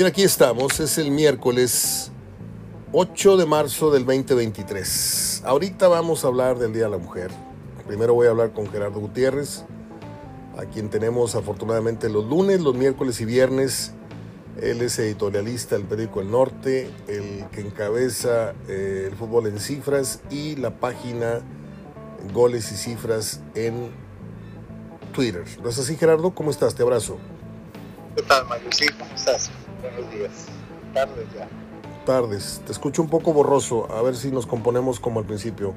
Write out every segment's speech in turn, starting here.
Bien, aquí estamos, es el miércoles 8 de marzo del 2023. Ahorita vamos a hablar del Día de la Mujer. Primero voy a hablar con Gerardo Gutiérrez, a quien tenemos afortunadamente los lunes, los miércoles y viernes. Él es editorialista del periódico El Norte, el que encabeza eh, el fútbol en cifras y la página Goles y Cifras en Twitter. ¿No es así, Gerardo? ¿Cómo estás? Te abrazo. ¿Qué tal, Mario? ¿cómo estás? Buenos días. Tardes ya. Tardes. Te escucho un poco borroso. A ver si nos componemos como al principio.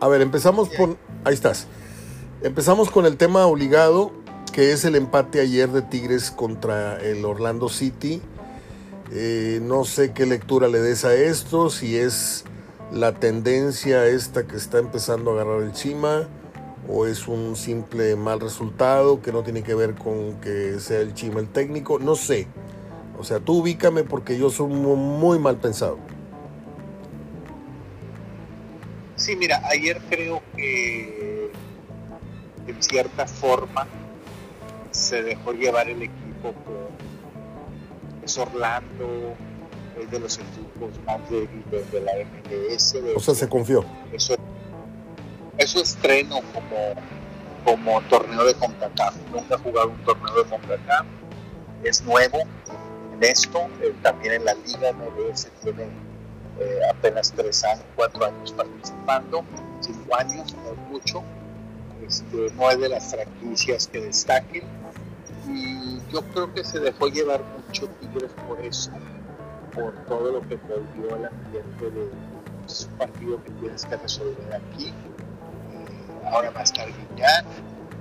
A ver, empezamos con... Ahí estás. Empezamos con el tema obligado, que es el empate ayer de Tigres contra el Orlando City. Eh, no sé qué lectura le des a esto, si es la tendencia esta que está empezando a agarrar el Chima o es un simple mal resultado que no tiene que ver con que sea el Chima el técnico, no sé. O sea, tú ubícame porque yo soy muy, mal pensado. Sí, mira, ayer creo que en cierta forma se dejó llevar el equipo por es Orlando, es de los equipos más débiles de la MLS. O sea, se confió. Eso, eso estreno como, como torneo de CONCACAF. Nunca ha jugado un torneo de CONCACAF. Es nuevo en esto. Eh, también en la Liga MLS tiene eh, apenas tres años, cuatro años participando, cinco años, no es mucho. Este, no es de las franquicias que destaquen. Y yo creo que se dejó llevar mucho Tigres por eso, por todo lo que volvió el ambiente de es un partido que tienes que resolver aquí. Ahora va a estar Guiñán,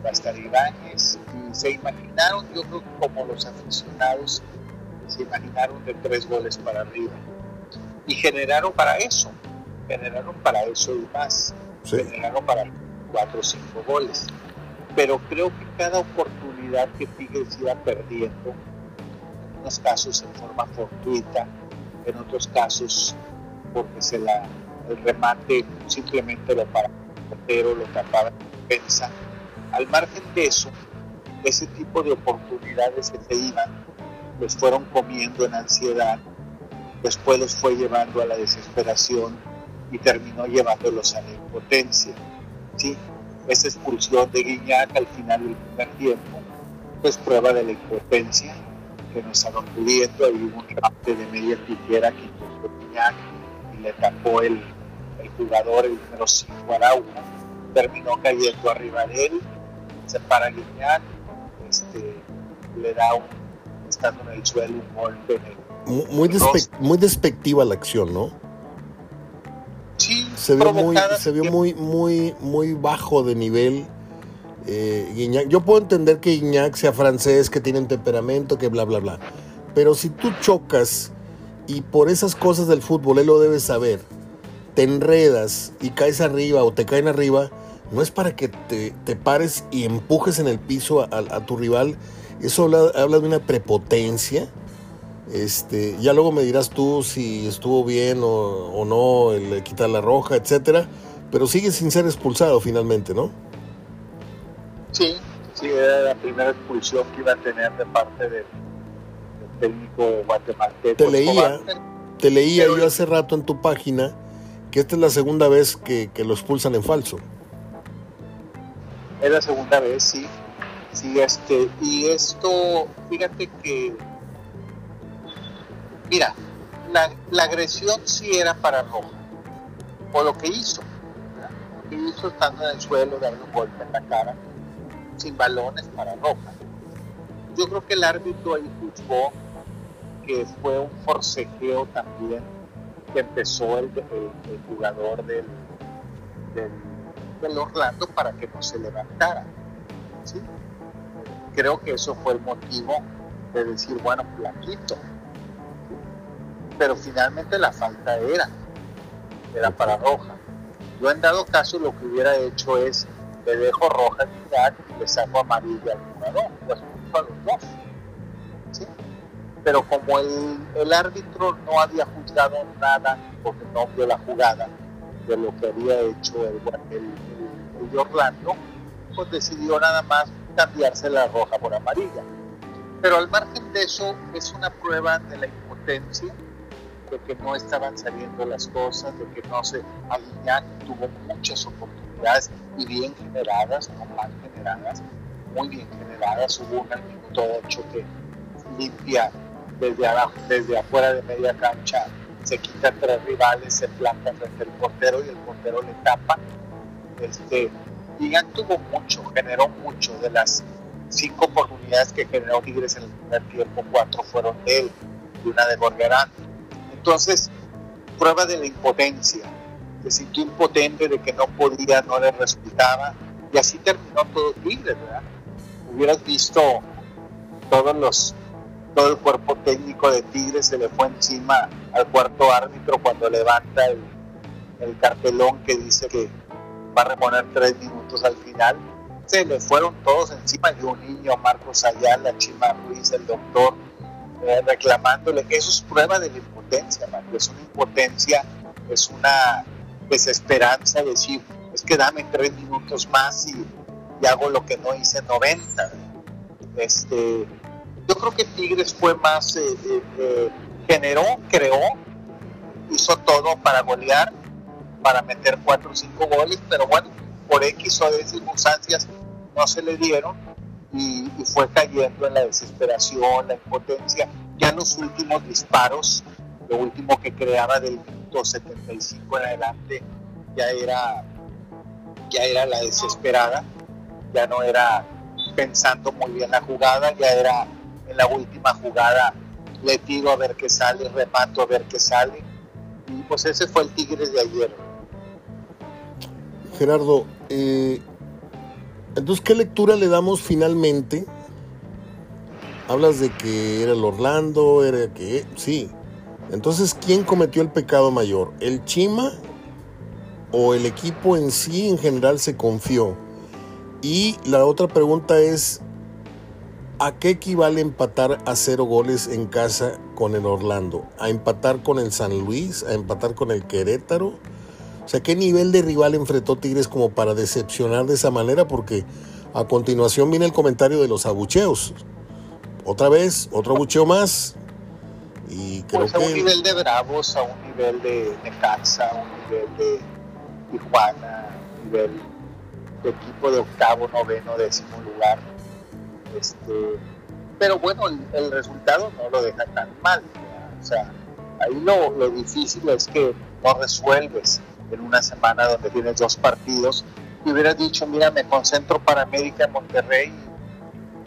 va a estar Ibáñez, y se imaginaron, yo creo que como los aficionados, se imaginaron de tres goles para arriba. Y generaron para eso, generaron para eso y más, Sí. generaron para cuatro o cinco goles. Pero creo que cada oportunidad que Tigres iba perdiendo, en unos casos en forma fortuita, en otros casos porque se la, el remate simplemente lo paraba el portero, lo tapaba en defensa. Al margen de eso, ese tipo de oportunidades que se iban, los fueron comiendo en ansiedad, después los fue llevando a la desesperación y terminó llevándolos a la impotencia. ¿sí? Esa expulsión de Guiñac al final del primer tiempo, pues prueba de la impotencia que nos estaban pudiendo. Ahí hubo un remate de media tijera que Guiñac y le tapó el, el jugador, el número 5 Araujo. Terminó cayendo arriba de él, se para Guiñac, este, le da un, estando en el suelo, un golpe en el Mu- Muy, muy despectiva la acción, ¿no? Sí, Se vio muy, se vio muy, muy, muy bajo de nivel. eh, Guiñac. Yo puedo entender que Guiñac sea francés, que tiene un temperamento, que bla, bla, bla. Pero si tú chocas y por esas cosas del fútbol, él lo debe saber, te enredas y caes arriba o te caen arriba, no es para que te, te pares y empujes en el piso a, a- a tu rival. Eso habla, habla de una prepotencia. Este, ya luego me dirás tú si estuvo bien o, o no el quitar la roja, etcétera. Pero sigue sin ser expulsado finalmente, ¿no? Sí, sí, era la primera expulsión que iba a tener de parte del, técnico guatemalteco. Te leía. Escobar. Te leía Pero- yo hace rato en tu página que esta es la segunda vez que, lo expulsan en falso. Es la segunda vez, sí. Este, y esto, fíjate que, mira, la, agresión sí era para Roja, por lo que hizo. Lo que hizo estando en el suelo, darle un golpe en la cara, sin balones para Roja. Yo creo que el árbitro ahí juzgó que fue un forcejeo también que empezó el, jugador del, del, Orlando para que no se levantara. ¿sí? Creo que eso fue el motivo de decir, bueno, plaquito. ¿sí? Pero finalmente la falta era, era para roja. Yo en dado caso lo que hubiera hecho es, le dejo roja y le saco amarilla al jugador, pues a los dos. Pero como el, el árbitro no había juzgado nada, porque no vio la jugada de lo que había hecho el, el, el- Orlando, pues decidió nada más cambiarse la roja por amarilla. Pero al margen de eso, es una prueba de la impotencia, de que no estaban saliendo las cosas, de que no se. Aliñac tuvo muchas oportunidades y bien generadas, no mal generadas, muy bien generadas. Hubo una minuto 8 que limpia desde abajo, desde afuera de media cancha, se quita tres rivales, se planta frente al portero y el portero le tapa. Este, Guiñac tuvo mucho, generó mucho de las cinco oportunidades que generó Tigres en el primer tiempo, cuatro fueron de él y una de Gorgerán. Entonces, prueba de la impotencia, se sintió impotente de que no podía, no le resultaba, y así terminó todo Tigres, ¿verdad? Hubieras visto todos los todo el cuerpo técnico de Tigres se le fue encima al cuarto árbitro cuando levanta el, el cartelón que dice que va a reponer tres minutos al final se le fueron todos encima de un niño, Marcos Ayala, Chima Ruiz, el doctor, eh, reclamándole. Eso es prueba de la impotencia, Marco. Es una impotencia, es una desesperanza decir, es que dame tres minutos más y, hago lo que no hice 90. Este, yo creo que Tigres fue más, eh, eh, generó, creó, hizo todo para golear, para meter cuatro o cinco goles, pero bueno, por X o de circunstancias no se le dieron y, fue cayendo en la desesperación, la impotencia. Ya en los últimos disparos, lo último que creaba del minuto 75 en adelante, ya era, ya era la desesperada, ya no era pensando muy bien la jugada, ya era en la última jugada, le tiro a ver qué sale, remato a ver qué sale. Y pues ese fue el Tigres de ayer. Gerardo, eh, entonces, ¿qué lectura le damos finalmente? Hablas de que era el Orlando, era que... Sí. Entonces, ¿quién cometió el pecado mayor? ¿El Chima o el equipo en sí en general se confió? Y la otra pregunta es, ¿a qué equivale empatar a cero goles en casa con el Orlando? ¿A empatar con el San Luis? ¿A empatar con el Querétaro? O sea, ¿qué nivel de rival enfrentó Tigres como para decepcionar de esa manera? Porque a continuación viene el comentario de los abucheos. Otra vez, otro abucheo más. Y creo pues a un nivel de Bravos, a un nivel de Necaxa, a un nivel de Tijuana, a un nivel de equipo de octavo, noveno, décimo lugar. Este, pero bueno, el, resultado no lo deja tan mal. O sea, ahí lo, difícil es que no resuelves en una semana donde tienes dos partidos y hubieras dicho, mira, me concentro para América Monterrey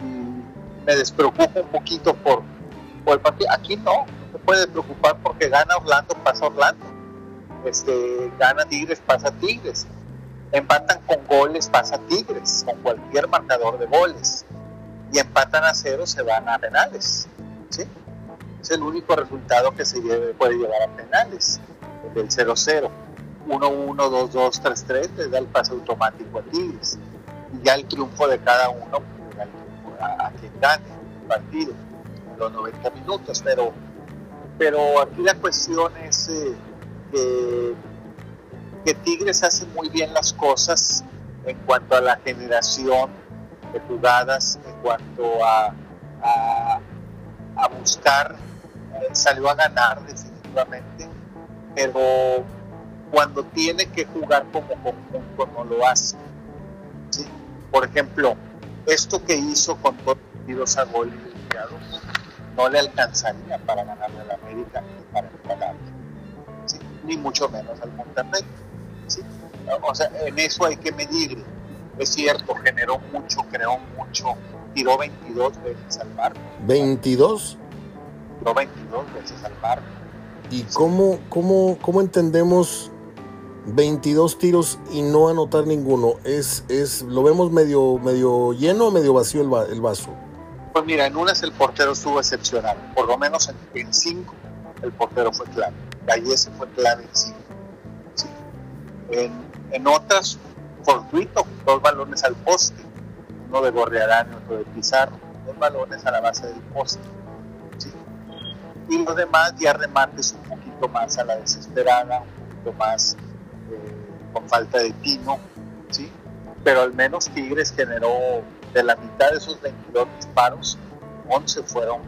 y me despreocupo un poquito por, por el partido. Aquí no, no te puedes preocupar porque gana Orlando, pasa Orlando. Este, gana Tigres, pasa Tigres. Empatan con goles, pasa Tigres, con cualquier marcador de goles. Y empatan a cero, se van a penales. ¿sí? Es el único resultado que se puede llevar a penales, el del 0-0. 1-1, 2-2, 3-3, le da el pase automático a Tigres. Y ya el triunfo de cada uno el triunfo a, quien gane el partido, los 90 minutos. Pero, pero aquí la cuestión es eh, que, que Tigres hace muy bien las cosas en cuanto a la generación de jugadas, en cuanto a, a, buscar, eh, salió a ganar definitivamente, pero cuando tiene que jugar como conjunto no lo hace. Por ejemplo, esto que hizo con dos tiros a gol no le alcanzaría para ganarle al América ni para empatarle, ni mucho menos al Monterrey. O sea, en eso hay que medir. Es cierto, generó mucho, creó mucho, tiró 22 veces al barco. ¿22? Tiró 22 veces al barco. ¿Y cómo, cómo, cómo entendemos 22 tiros y no anotar ninguno. Es, es, ¿Lo vemos medio, medio lleno o medio vacío el, vaso? Pues mira, en unas el portero estuvo excepcional. Por lo menos en, cinco el portero fue clave. Gallese fue clave en cinco. En, en, otras, fortuito, dos balones al poste. Uno de Gorriarán y otro de Pizarro. Dos balones a la base del poste. Y los demás ya remates un poquito más a la desesperada, un poquito más con falta de tino, ¿sí? Pero al menos Tigres generó de la mitad de esos 22 disparos, 11 fueron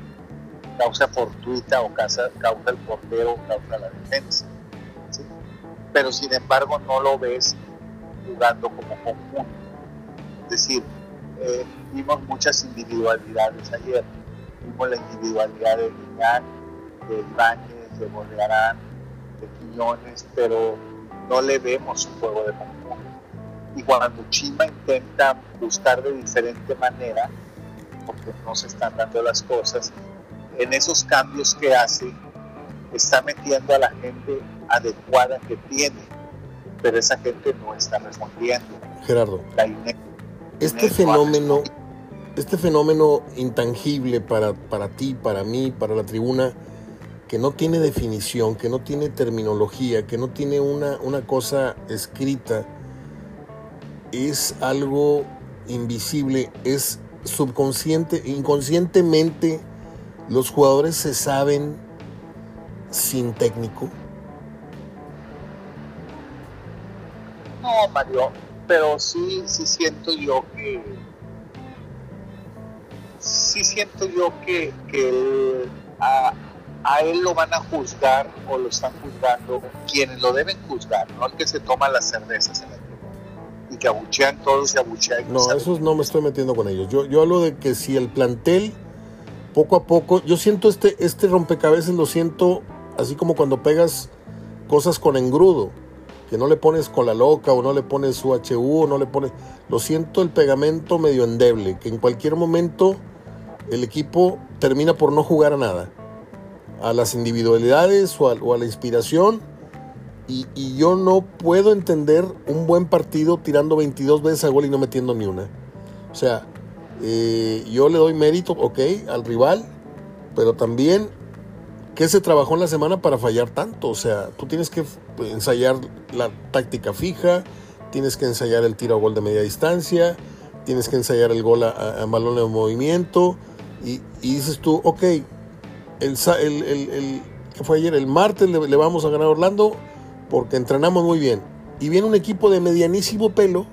causa fortuita o causa, causa el portero causa la defensa. Pero sin embargo no lo ves jugando como conjunto. Es decir, eh, vimos muchas individualidades ayer. Vimos la individualidad de Guiñán, de Ibáñez, de Borrearán, de Quiñones, pero no le vemos un juego de conjunto. Y cuando Chima intenta buscar de diferente manera, porque no se están dando las cosas, en esos cambios que hace, está metiendo a la gente adecuada que tiene, pero esa gente no está respondiendo. Gerardo, este fenómeno, este fenómeno intangible para, para ti, para mí, para la tribuna, que no tiene definición, que no tiene terminología, que no tiene una, una cosa escrita, es algo invisible, es subconsciente, inconscientemente los jugadores se saben sin técnico. No, Mario, pero sí, sí siento yo que sí siento yo que, a, a, él lo van a juzgar o lo están juzgando quienes lo deben juzgar, no el que se toma las cervezas en la y que abuchean todos y abuchean. No, esos no me estoy metiendo con ellos. Yo, yo hablo de que si el plantel, poco a poco, yo siento este, este rompecabezas, lo siento así como cuando pegas cosas con engrudo, que no le pones cola loca o no le pones UHU o no le pones... Lo siento el pegamento medio endeble, que en cualquier momento el equipo termina por no jugar a nada. A las individualidades o a la inspiración y, yo no puedo entender un buen partido tirando 22 veces a gol y no metiendo ni una. O sea, eh, yo le doy mérito, ok, al rival, pero también, ¿qué se trabajó en la semana para fallar tanto? O sea, tú tienes que ensayar la táctica fija, tienes que ensayar el tiro a gol de media distancia, tienes que ensayar el gol a, balón de movimiento, y, dices tú, ok, el, ¿qué fue ayer? El martes le, le vamos a ganar a Orlando porque entrenamos muy bien. Y viene un equipo de medianísimo pelo,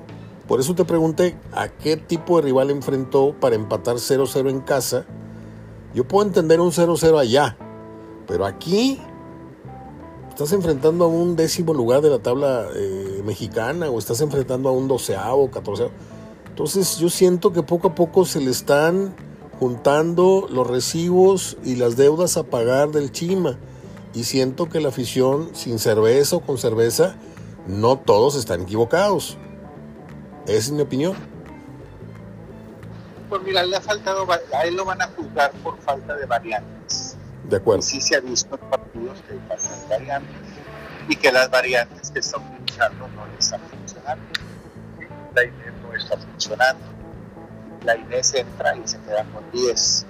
por eso te pregunté a qué tipo de rival enfrentó para empatar 0-0 en casa. Yo puedo entender un 0-0 allá, pero aquí estás enfrentando a un décimo lugar de la tabla eh, mexicana o estás enfrentando a un doceavo, catorceavo. Entonces yo siento que poco a poco se le están juntando los recibos y las deudas a pagar del Chima y siento que la afición, sin cerveza o con cerveza, no todos están equivocados. Esa es mi opinión. Pues mira, le ha faltado, a él lo van a juzgar por falta de variantes. De acuerdo. sí se ha visto en partidos que faltan variantes y que las variantes que está utilizando no le están funcionando. La Inés no está funcionando. La Inés entra y se queda con 10.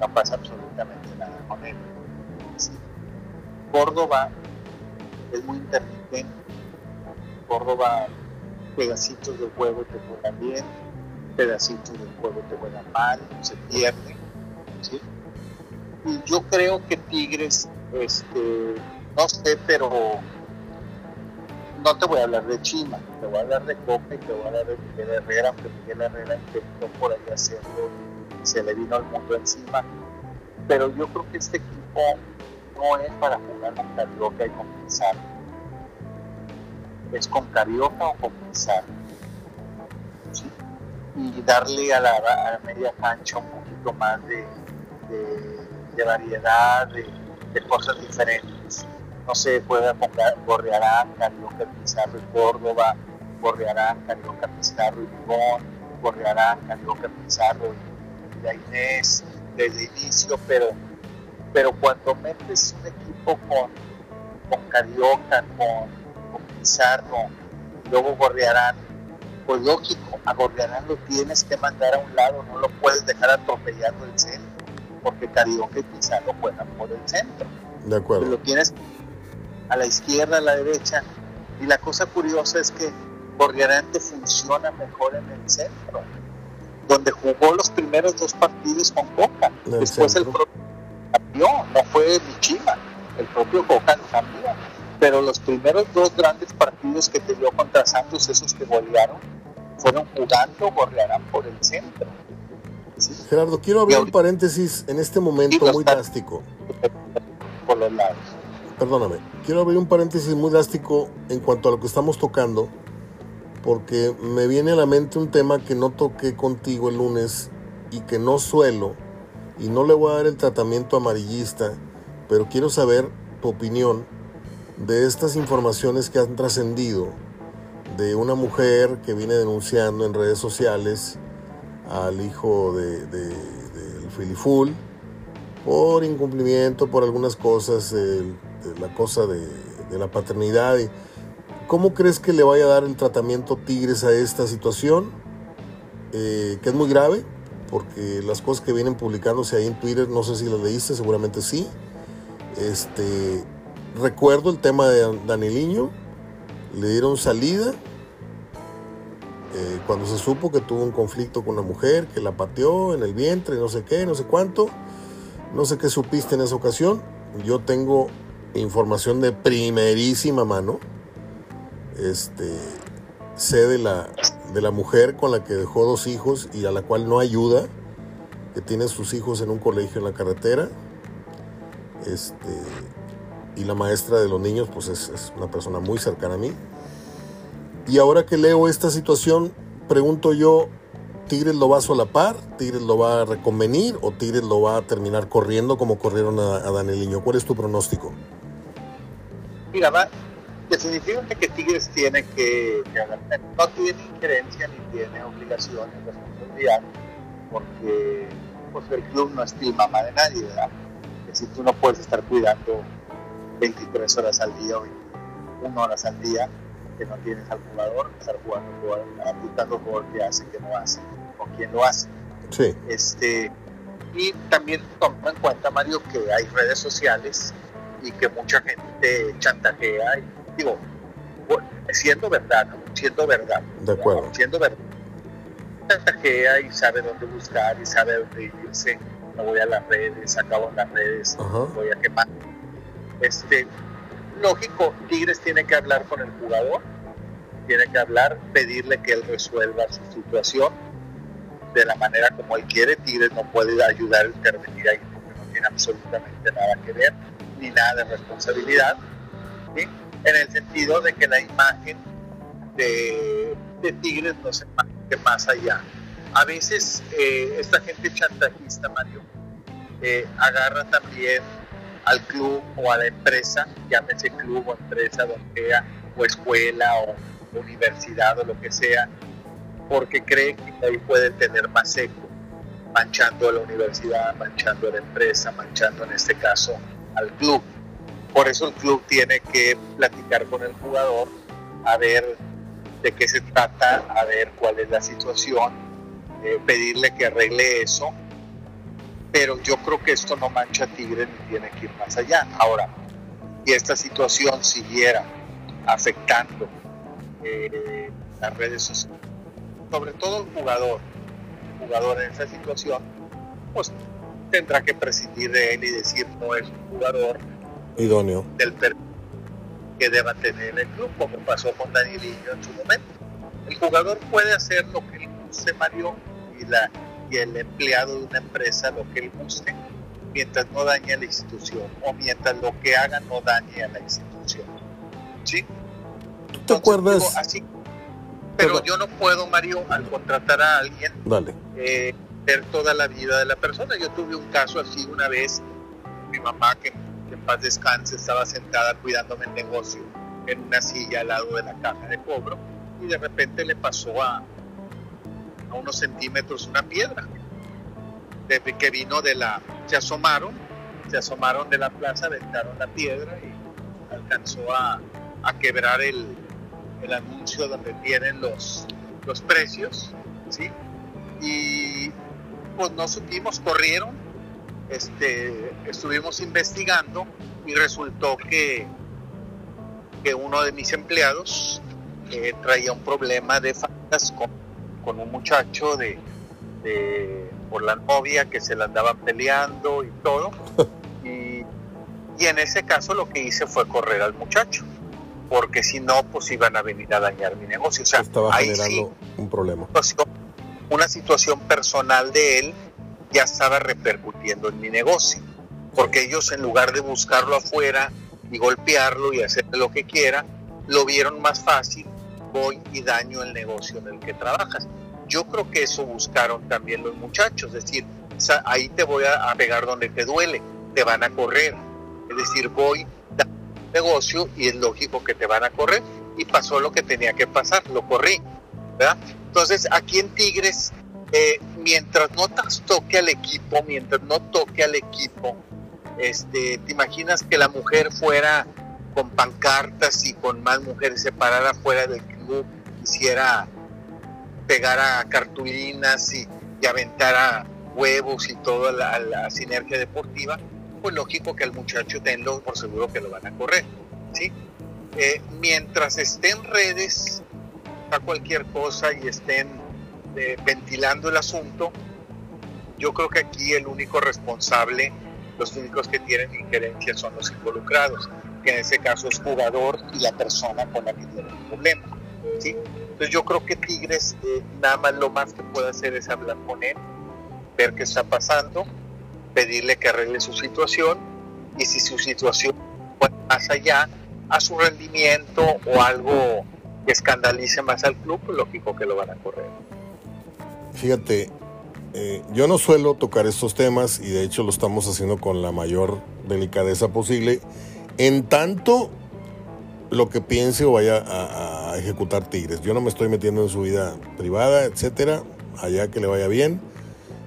No pasa absolutamente nada con él. Córdoba es muy intermitente. Córdoba, pedacitos de juego te juegan bien, pedacitos de juego te juegan mal, se pierde. Y yo creo que Tigres, este, no sé, pero no te voy a hablar de Chima, te voy a hablar de Copa y te voy a hablar de Miguel Herrera, aunque Miguel Herrera intentó por ahí hacerlo, se le vino al mundo encima. Pero yo creo que este equipo no es para jugar con Carioca y con Pizarro. Es con Carioca o con. Y darle a la, media cancha un poquito más de, variedad, de, cosas diferentes. No se puede poner Gorrearán, Carioca, Pizarro y Córdoba, Gorrearán, Carioca, Pizarro y Libón, Gorrearán, Carioca, Pizarro y la Inés desde el inicio, pero pero cuando metes un equipo con, con Carioca, con, con Pizarro, luego Gorriarán, pues lógico, a Gorriarán lo tienes que mandar a un lado, no lo puedes dejar atropellando el centro, porque Carioca y Pizarro juegan por el centro. De acuerdo. Lo tienes a la izquierda, a la derecha, y la cosa curiosa es que Gorriarán te funciona mejor en el centro, donde jugó los primeros dos partidos con Coca, después el propio no fue Michima, el propio Coca cambió. Pero los primeros dos grandes partidos que te dio contra Santos, esos que golearon, fueron jugando, gorrearán por el centro. Gerardo, quiero abrir un paréntesis en este momento muy drástico. Por los lados. Perdóname, quiero abrir un paréntesis muy drástico en cuanto a lo que estamos tocando, porque me viene a la mente un tema que no toqué contigo el lunes y que no suelo, y no le voy a dar el tratamiento amarillista, pero quiero saber tu opinión de estas informaciones que han trascendido de una mujer que viene denunciando en redes sociales al hijo de, de, Filiful por incumplimiento, por algunas cosas, la cosa de, la paternidad. ¿Cómo crees que le vaya a dar el tratamiento Tigres a esta situación? Eh, que es muy grave, porque las cosas que vienen publicándose ahí en Twitter, no sé si las leíste, seguramente sí. Este, recuerdo el tema de Daniliño, le dieron salida eh, cuando se supo que tuvo un conflicto con una mujer, que la pateó en el vientre, no sé qué, no sé cuánto, no sé qué supiste en esa ocasión, yo tengo información de primerísima mano, este, sé de la, de la mujer con la que dejó dos hijos y a la cual no ayuda, que tiene sus hijos en un colegio en la carretera, este, y la maestra de los niños pues es, es una persona muy cercana a mí, y ahora que leo esta situación, pregunto yo, ¿Tigres lo va a solapar? ¿Tigres lo va a reconvenir? ¿O Tigres lo va a terminar corriendo como corrieron a, a Danieliño? ¿Cuál es tu pronóstico? Mira, va, definitivamente que Tigres tiene que, no tiene injerencia ni tiene obligación ni responsabilidad, porque pues, el club no es mamá de nadie, ¿verdad? Es decir, tú no puedes estar cuidando 23 horas al día o 21 horas al día que no tienes al jugador, estar jugando, apuntando por qué hace, qué no hace, con quién lo hace. Sí. Este, y también toma en cuenta, Mario, que hay redes sociales y que mucha gente chantajea, y, digo, siendo verdad, siendo verdad. De acuerdo. Siendo verdad. Chantajea y sabe dónde buscar y sabe dónde irse. Me voy a las redes, acabo en las redes, voy a quemar. Este, lógico, Tigres tiene que hablar con el jugador, tiene que hablar, pedirle que él resuelva su situación de la manera como él quiere. Tigres no puede ayudar a intervenir ahí porque no tiene absolutamente nada que ver, ni nada de responsabilidad. En el sentido de que la imagen de, Tigres no se que más allá. A veces eh, esta gente chantajista, Mario, eh, agarra también al club o a la empresa, llámese club o empresa, donde sea, o escuela o universidad o lo que sea, porque cree que ahí puede tener más eco, manchando a la universidad, manchando a la empresa, manchando en este caso al club. Por eso el club tiene que platicar con el jugador, a ver de qué se trata, a ver cuál es la situación, eh, pedirle que arregle eso pero yo creo que esto no mancha a Tigre ni tiene que ir más allá. Ahora, si esta situación siguiera afectando eh, las redes sociales, sobre todo el jugador, el jugador en esa situación, pues tendrá que prescindir de él y decir no es un jugador idóneo del que deba tener el club, como pasó con Danielillo en su momento. El jugador puede hacer lo que se Mario y la y el empleado de una empresa lo que él guste, mientras no dañe a la institución o mientras lo que haga no dañe a la institución. ¿Sí? ¿Tú te acuerdas? así, pero yo no puedo, Mario, al contratar a alguien, Dale. Eh, ver toda la vida de la persona. Yo tuve un caso así una vez, mi mamá, que, que en paz descanse, estaba sentada cuidándome el negocio en una silla al lado de la caja de cobro y de repente le pasó a, a unos centímetros una piedra de, que vino de la, se asomaron, se asomaron de la plaza, aventaron la piedra y alcanzó a, a quebrar el, el, anuncio donde tienen los, los precios, ¿sí? Y pues no supimos, corrieron, este, estuvimos investigando y resultó que, que uno de mis empleados eh, traía un problema de faltas con con un muchacho de, por la novia que se la andaban peleando y todo. y, en ese caso lo que hice fue correr al muchacho. Porque si no, pues iban a venir a dañar mi negocio. O sea, estaba generando un problema. Una situación personal de él ya estaba repercutiendo en mi negocio, porque ellos en lugar de buscarlo afuera y golpearlo y hacerle lo que quiera, lo vieron más fácil, voy y daño el negocio en el que trabajas. Yo creo que eso buscaron también los muchachos, es decir, ahí te voy a, pegar donde te duele, te van a correr. Es decir, voy negocio y es lógico que te van a correr y pasó lo que tenía que pasar, lo corrí. ¿verdad? Entonces, aquí en Tigres, eh, mientras no toque al equipo, mientras no toque al equipo, este, ¿te imaginas que la mujer fuera con pancartas y con más mujeres separadas fuera del club, quisiera pegar a cartulinas y, y aventar a huevos y toda la, sinergia deportiva, pues lógico que al muchacho tenlo por seguro que lo van a correr. ¿sí? Eh, mientras estén en redes a cualquier cosa y estén eh, ventilando el asunto, yo creo que aquí el único responsable, los únicos que tienen injerencia son los involucrados, que en ese caso es jugador y la persona con la que tiene el problema. ¿sí? Entonces yo creo que Tigres eh, nada más lo más que puede hacer es hablar con él, ver qué está pasando, pedirle que arregle su situación y si su situación va más allá a su rendimiento o algo que escandalice más al club, pues lógico que lo van a correr. Fíjate, eh, yo no suelo tocar estos temas y de hecho lo estamos haciendo con la mayor delicadeza posible, en tanto lo que piense o vaya a, a ejecutar Tigres. Yo no me estoy metiendo en su vida privada, etcétera, allá que le vaya bien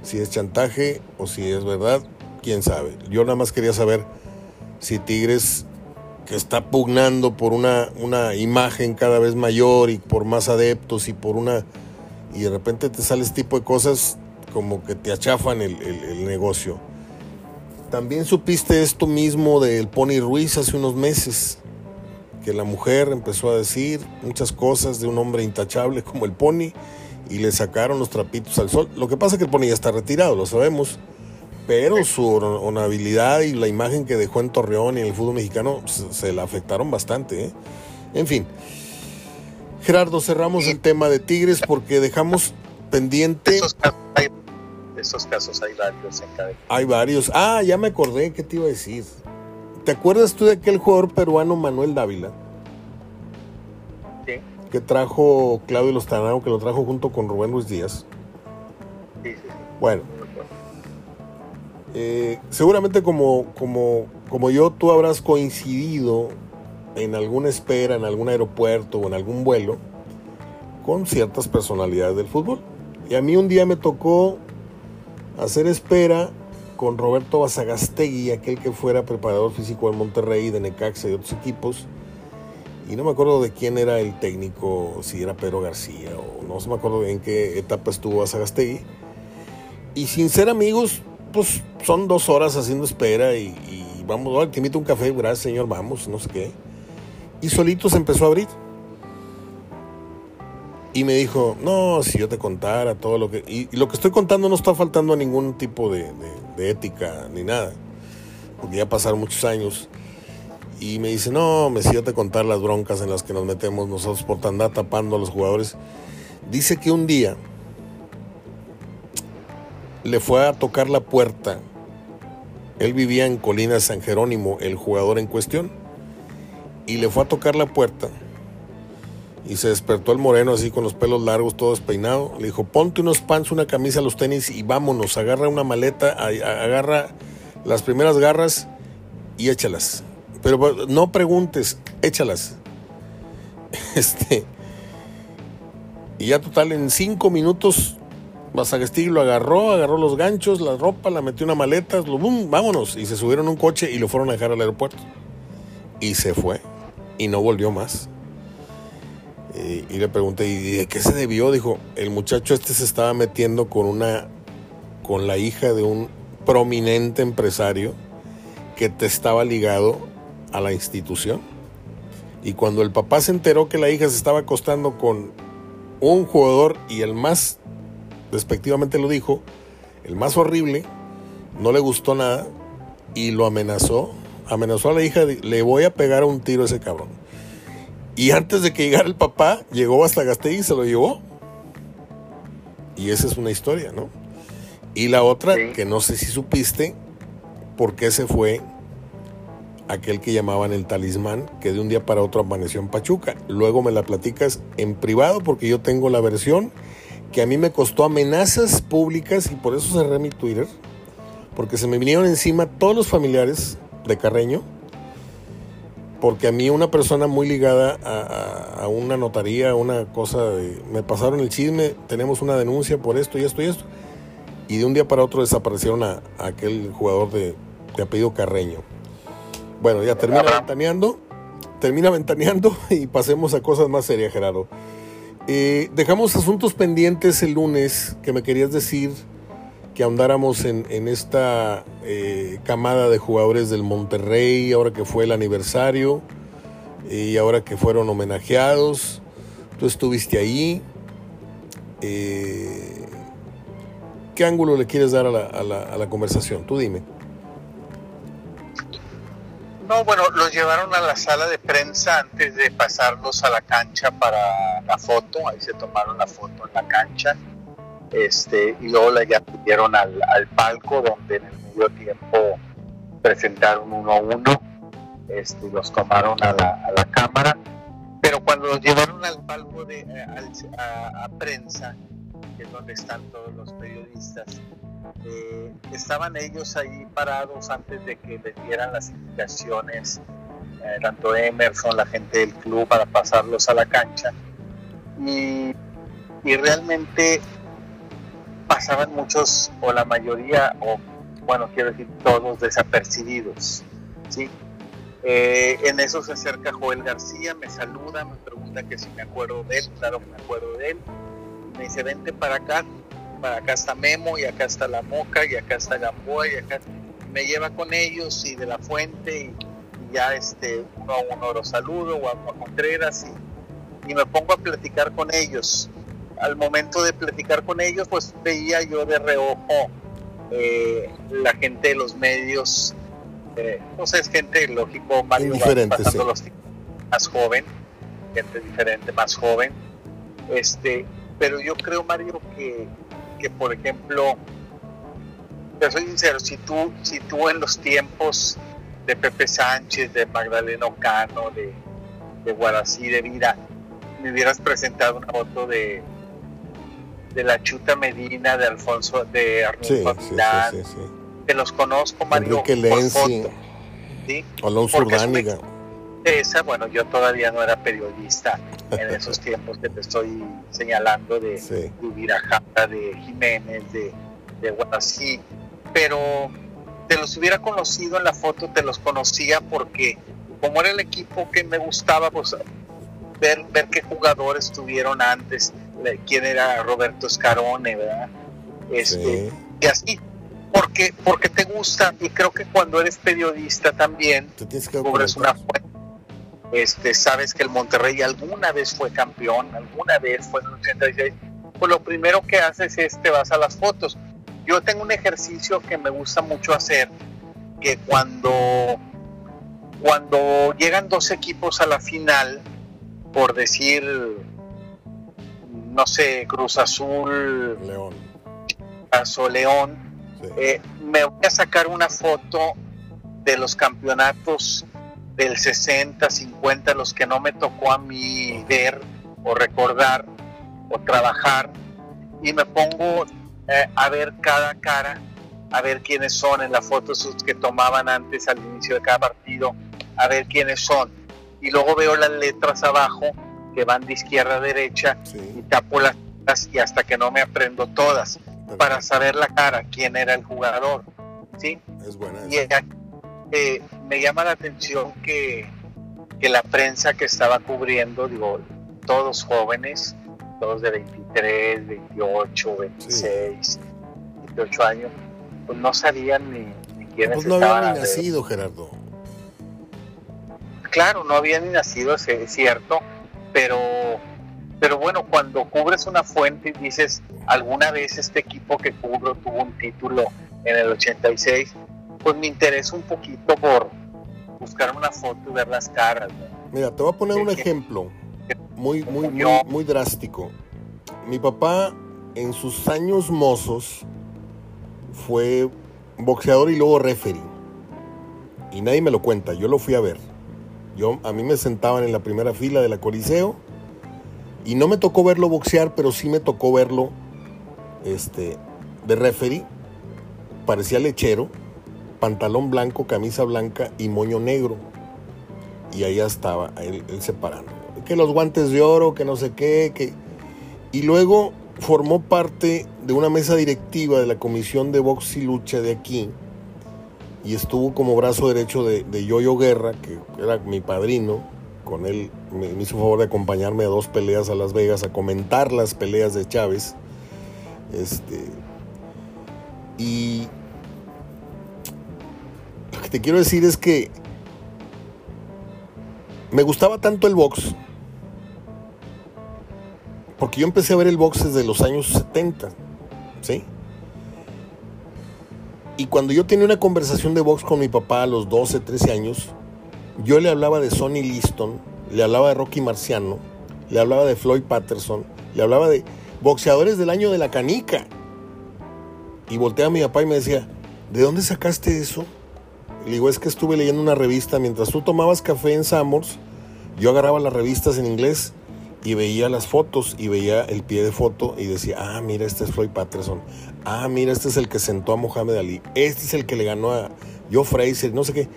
si es chantaje o si es verdad, quién sabe. Yo nada más quería saber si Tigres, que está pugnando por una, una imagen cada vez mayor y por más adeptos y por una... Y de repente te sale este tipo de cosas como que te achafan el, el negocio. También supiste esto mismo del Pony Ruiz hace unos meses, que la mujer empezó a decir muchas cosas de un hombre intachable como el Pony y le sacaron los trapitos al sol. Lo que pasa es que el Pony ya está retirado, lo sabemos, pero su honorabilidad y la imagen que dejó en Torreón y en el fútbol mexicano se, la afectaron bastante. ¿eh? En fin, Gerardo, cerramos el tema de Tigres porque dejamos pendiente. Esos casos hay, esos casos hay varios en cada Hay varios. Ah, ya me acordé, ¿qué te iba a decir? ¿Te acuerdas tú de aquel jugador peruano Manuel Dávila? Que trajo Claudio Lostanaro, que lo trajo junto con Rubén Luis Díaz. Bueno, eh, seguramente como, como, como yo, tú habrás coincidido en alguna espera, en algún aeropuerto o en algún vuelo con ciertas personalidades del fútbol. Y a mí un día me tocó hacer espera con Roberto Basagastegui, aquel que fuera preparador físico en Monterrey, de Necaxa y de otros equipos, y no me acuerdo de quién era el técnico, si era Pedro García o no me acuerdo en qué etapa estuvo a Sagasteguy. Y sin ser amigos, pues son dos horas haciendo espera y, vamos, te invito a un café, gracias señor, vamos, no sé qué. Y solito se empezó a abrir. Y me dijo, no, si yo te contara todo lo que... Y, lo que estoy contando no está faltando a ningún tipo de, de ética ni nada, porque ya pasaron muchos años. Y me dice, no, me siento a contar las broncas en las que nos metemos nosotros por andar tapando a los jugadores. Dice que un día le fue a tocar la puerta. Él vivía en Colina San Jerónimo, el jugador en cuestión. Y le fue a tocar la puerta. Y se despertó el moreno así con los pelos largos, todo despeinado. Le dijo, ponte unos pants, una camisa, los tenis y vámonos. Agarra una maleta, agarra las primeras garras y échalas. Pero no preguntes, échalas. Este. Y ya total, en cinco minutos, Basagasti lo agarró, agarró los ganchos, la ropa, la metió en una maleta, lo, boom, vámonos. Y se subieron a un coche y lo fueron a dejar al aeropuerto. Y se fue. Y no volvió más. Y, y le pregunté, ¿y de qué se debió? Dijo, el muchacho este se estaba metiendo con una. con la hija de un prominente empresario que te estaba ligado a la institución. Y cuando el papá se enteró que la hija se estaba acostando con un jugador y el más, respectivamente lo dijo, el más horrible, no le gustó nada y lo amenazó. Amenazó a la hija, le voy a pegar un tiro a ese cabrón. Y antes de que llegara el papá, llegó hasta Gastegui y se lo llevó. Y esa es una historia, ¿no? Y la otra, que no sé si supiste, por qué se fue aquel que llamaban el talismán, que de un día para otro amaneció en Pachuca. Luego me la platicas en privado porque yo tengo la versión que a mí me costó amenazas públicas y por eso cerré mi Twitter, porque se me vinieron encima todos los familiares de Carreño, porque a mí una persona muy ligada a, una notaría, una cosa me pasaron el chisme, tenemos una denuncia por esto y esto y esto, y de un día para otro desaparecieron a, aquel jugador de, de apellido Carreño. Bueno, ya termina ventaneando, termina ventaneando y pasemos a cosas más serias, Gerardo. Eh, dejamos asuntos pendientes el lunes que me querías decir que ahondáramos en, esta eh, camada de jugadores del Monterrey, ahora que fue el aniversario y ahora que fueron homenajeados. Tú estuviste ahí. Eh, ¿Qué ángulo le quieres dar a la, a la conversación? Tú dime. No, bueno, los llevaron a la sala de prensa antes de pasarlos a la cancha para la foto. Ahí se tomaron la foto en la cancha. Este, y luego la ya pidieron al, palco donde en el medio tiempo presentaron uno a uno. Este, los tomaron a la, cámara. Pero cuando los llevaron al palco de, eh, a prensa, que es donde están todos los periodistas, eh, estaban ellos ahí parados antes de que les dieran las indicaciones, eh, tanto Emerson, la gente del club, para pasarlos a la cancha. Y, realmente pasaban muchos, o la mayoría, o bueno, quiero decir todos desapercibidos. ¿sí? Eh, en eso se acerca Joel García, me saluda, me pregunta que si me acuerdo de él, claro me acuerdo de él. Me dice, vente para acá, acá está Memo y acá está La Moca y acá está Gamboa y acá me lleva con ellos y de la fuente y, ya este uno a uno los saludo o a, Contreras y, y, me pongo a platicar con ellos. Al momento de platicar con ellos pues veía yo de reojo eh, la gente de los medios, eh, pues es gente lógico, Mario pasando los más joven, gente diferente, más joven. Este, pero yo creo, Mario, que que, por ejemplo, te soy sincero, si tú, si tú en los tiempos de Pepe Sánchez, de Magdalena Ocano, de, de Guarací, de Vida, me hubieras presentado una foto de de la Chuta Medina, de Alfonso, de Arnulfo sí, sí, sí, que los conozco, Mario, Enrique Lenzi, ¿sí? Alonso Urdániga. Esa, bueno, yo todavía no era periodista en esos tiempos que te estoy señalando de, sí. de de Jiménez, de, de pero te los hubiera conocido en la foto, te los conocía porque como era el equipo que me gustaba, pues ver, ver qué jugadores tuvieron antes, quién era Roberto Scarone, ¿verdad? Este, Y así, porque, porque te gusta y creo que cuando eres periodista también, cubres una fuente este, sabes que el Monterrey alguna vez fue campeón, alguna vez fue en el 86, pues lo primero que haces es te vas a las fotos. Yo tengo un ejercicio que me gusta mucho hacer, que cuando, cuando llegan dos equipos a la final, por decir, no sé, Cruz Azul, León, Caso León, eh, me voy a sacar una foto de los campeonatos del 60, 50, los que no me tocó a mí ver o recordar o trabajar, y me pongo eh, a ver cada cara, a ver quiénes son en las fotos que tomaban antes al inicio de cada partido, a ver quiénes son. Y luego veo las letras abajo que van de izquierda a derecha y tapo las y hasta que no me aprendo todas para saber la cara, quién era el jugador. ¿sí? Es buena. Y eh, me llama la atención que, la prensa que estaba cubriendo, digo, todos jóvenes, todos de 23, 28, 26, 28 años, pues no sabían ni, ni quiénes pues no habían ni nacido, Gerardo. Claro, no habían ni nacido, es cierto, pero, pero bueno, cuando cubres una fuente y dices, alguna vez este equipo que cubro tuvo un título en el 86, pues me interesa un poquito por buscar una foto y ver las caras. Mira, te voy a poner un ejemplo muy, muy, muy, muy drástico. Mi papá en sus años mozos fue boxeador y luego referee. Y nadie me lo cuenta, yo lo fui a ver. Yo, a mí me sentaban en la primera fila de la Coliseo y no me tocó verlo boxear, pero sí me tocó verlo este, de referee. Parecía lechero, pantalón blanco, camisa blanca y moño negro. Y ahí estaba él, él separando. Que los guantes de oro, que no sé qué, que... Y luego formó parte de una mesa directiva de la Comisión de Box y Lucha de aquí y estuvo como brazo derecho de, de Yoyo Guerra, que era mi padrino. Con él me, me hizo favor de acompañarme a dos peleas a Las Vegas, a comentar las peleas de Chávez. Este, y que te quiero decir es que me gustaba tanto el box porque yo empecé a ver el box desde los años 70, ¿sí? Y cuando yo tenía una conversación de box con mi papá a los 12, 13 años, yo le hablaba de Sonny Liston, le hablaba de Rocky Marciano, le hablaba de Floyd Patterson, le hablaba de boxeadores del año de la canica. Y volteaba a mi papá y me decía, ¿de dónde sacaste eso? Le digo, es que estuve leyendo una revista mientras tú tomabas café en Samos, yo agarraba las revistas en inglés y veía las fotos y veía el pie de foto y decía, ah, mira, este es Floyd Patterson. Ah, mira, este es el que sentó a Mohamed Ali. Este es el que le ganó a Joe Fraser, no sé qué.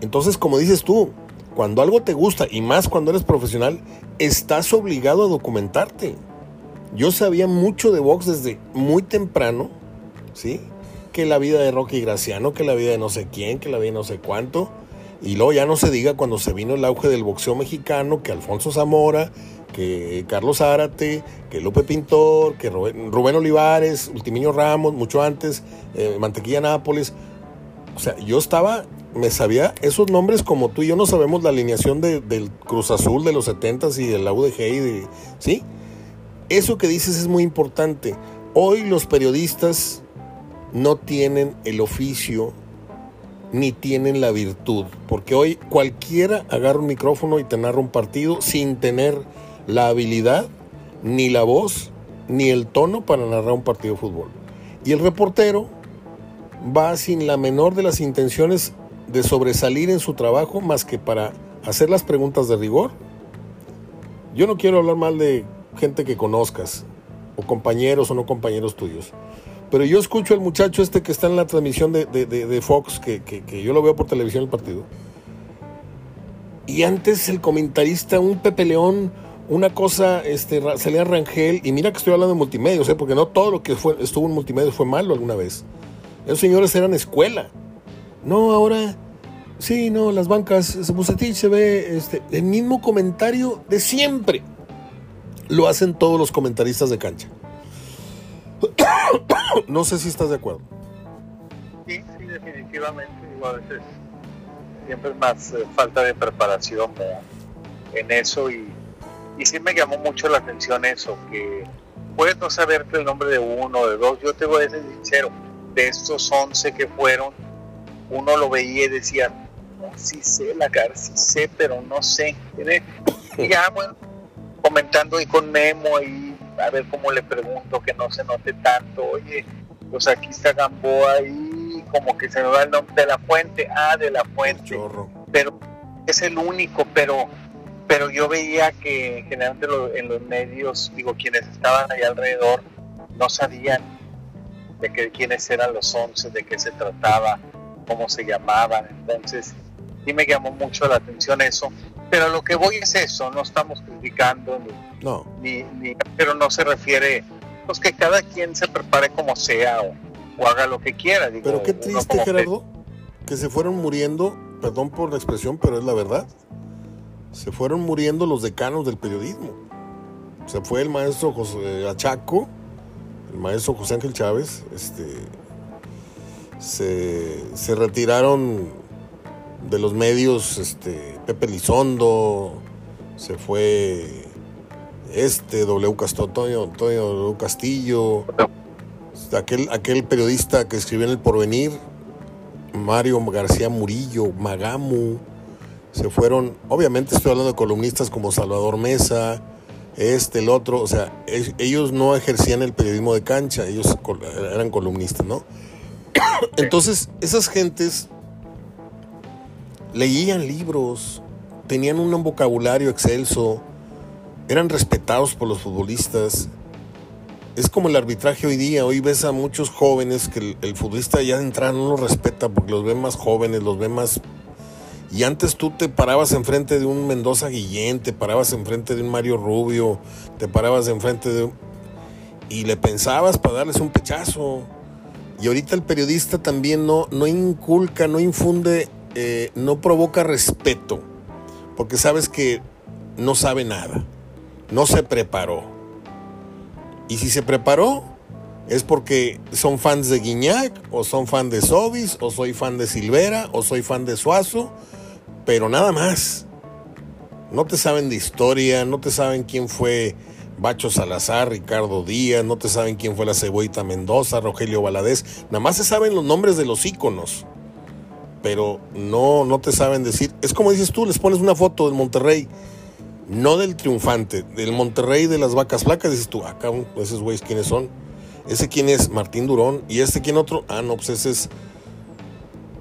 Entonces, como dices tú, cuando algo te gusta y más cuando eres profesional, estás obligado a documentarte. Yo sabía mucho de box desde muy temprano, ¿sí? Que la vida de Rocky Graciano, que la vida de no sé quién, que la vida de no sé cuánto. Y luego ya no se diga cuando se vino el auge del boxeo mexicano, que Alfonso Zamora, que Carlos Zárate, que Lupe Pintor, que Rubén Olivares, Ultimiño Ramos, mucho antes, eh, Mantequilla Nápoles. O sea, yo estaba, me sabía esos nombres como tú y yo no sabemos la alineación de, del Cruz Azul de los 70s y de la UDG y de, ¿sí? Eso que dices es muy importante. Hoy los periodistas no tienen el oficio ni tienen la virtud, porque hoy cualquiera agarra un micrófono y te narra un partido sin tener la habilidad, ni la voz, ni el tono para narrar un partido de fútbol. Y el reportero va sin la menor de las intenciones de sobresalir en su trabajo más que para hacer las preguntas de rigor. Yo no quiero hablar mal de gente que conozcas, o compañeros o no compañeros tuyos. Pero yo escucho al muchacho este que está en la transmisión de, de, de, Fox, que, que, yo lo veo por televisión el partido. Y antes el comentarista, un Pepe León, una cosa, este, Rangel, y mira que estoy hablando de multimedia, ¿eh? porque no todo lo que estuvo en multimedia fue malo alguna vez. Esos señores eran escuela. No, ahora, sí, no, las bancas, Bucetich se ve este, el mismo comentario de siempre. Lo hacen todos los comentaristas de cancha. no sé si estás de acuerdo. Sí, sí, definitivamente. Digo, a veces siempre es más eh, falta de preparación ¿verdad? en eso y y sí me llamó mucho la atención eso, que puedes no saberte el nombre de uno o de dos, yo te voy a ser sincero, de estos 11 que fueron, uno lo veía y decía, no, sí sé la cara, sí sé, pero no sé. Y ya, bueno, comentando ahí con Memo y a ver cómo le pregunto, que no se note tanto, oye, pues aquí está Gamboa y como que se me va el nombre de la fuente, ah, de la fuente, Chorro. pero es el único, pero pero yo veía que generalmente lo, en los medios, digo, quienes estaban ahí alrededor no sabían de que, quiénes eran los once, de qué se trataba, cómo se llamaban, entonces sí me llamó mucho la atención eso, pero lo que voy es eso, no estamos criticando, ni, No. ni, ni- pero no se refiere, pues que cada quien se prepare como sea o, o haga lo que quiera. Digo, Pero qué triste, Gerardo, que se fueron muriendo, perdón por la expresión, pero es la verdad. Se fueron muriendo los decanos del periodismo. Se fue el maestro José Achaco, el maestro José Ángel Chávez, este, se, se retiraron de los medios este, Pepe Lizondo, se fue este W Castillo, Antonio, Antonio W. Castillo, aquel, aquel periodista que escribió en El Porvenir, Mario García Murillo, Magamu, se fueron, obviamente estoy hablando de columnistas como Salvador Mesa, este, el otro, o sea, ellos no ejercían el periodismo de cancha, ellos eran columnistas, ¿no? Entonces, esas gentes leían libros, tenían un vocabulario excelso, eran respetados por los futbolistas. Es como el arbitraje hoy día. Hoy ves a muchos jóvenes que el, futbolista ya de entrada no los respeta porque los ve más jóvenes, los ve más. Y antes tú te parabas enfrente de un Mendoza Guillén, te parabas enfrente de un Mario Rubio, te parabas enfrente de. Y le pensabas para darles un pechazo. Y ahorita el periodista también no, no inculca, no infunde, eh, no provoca respeto, porque sabes que no sabe nada, no se preparó. Y si se preparó, es porque son fans de Guiñac, o son fan de Sobis, o soy fan de Silvera, o soy fan de Suazo, pero nada más. No te saben de historia, no te saben quién fue Bacho Salazar, Ricardo Díaz, no te saben quién fue la Cebollita Mendoza, Rogelio Valadez, nada más se saben los nombres de los íconos, pero no, no te saben decir, es como dices tú, les pones una foto del Monterrey, no del triunfante, del Monterrey de las vacas flacas, dices tú, acá, ah, esos güeyes quiénes son, ese quién es, Martín Durón, y este quién otro, ah, no, pues ese es...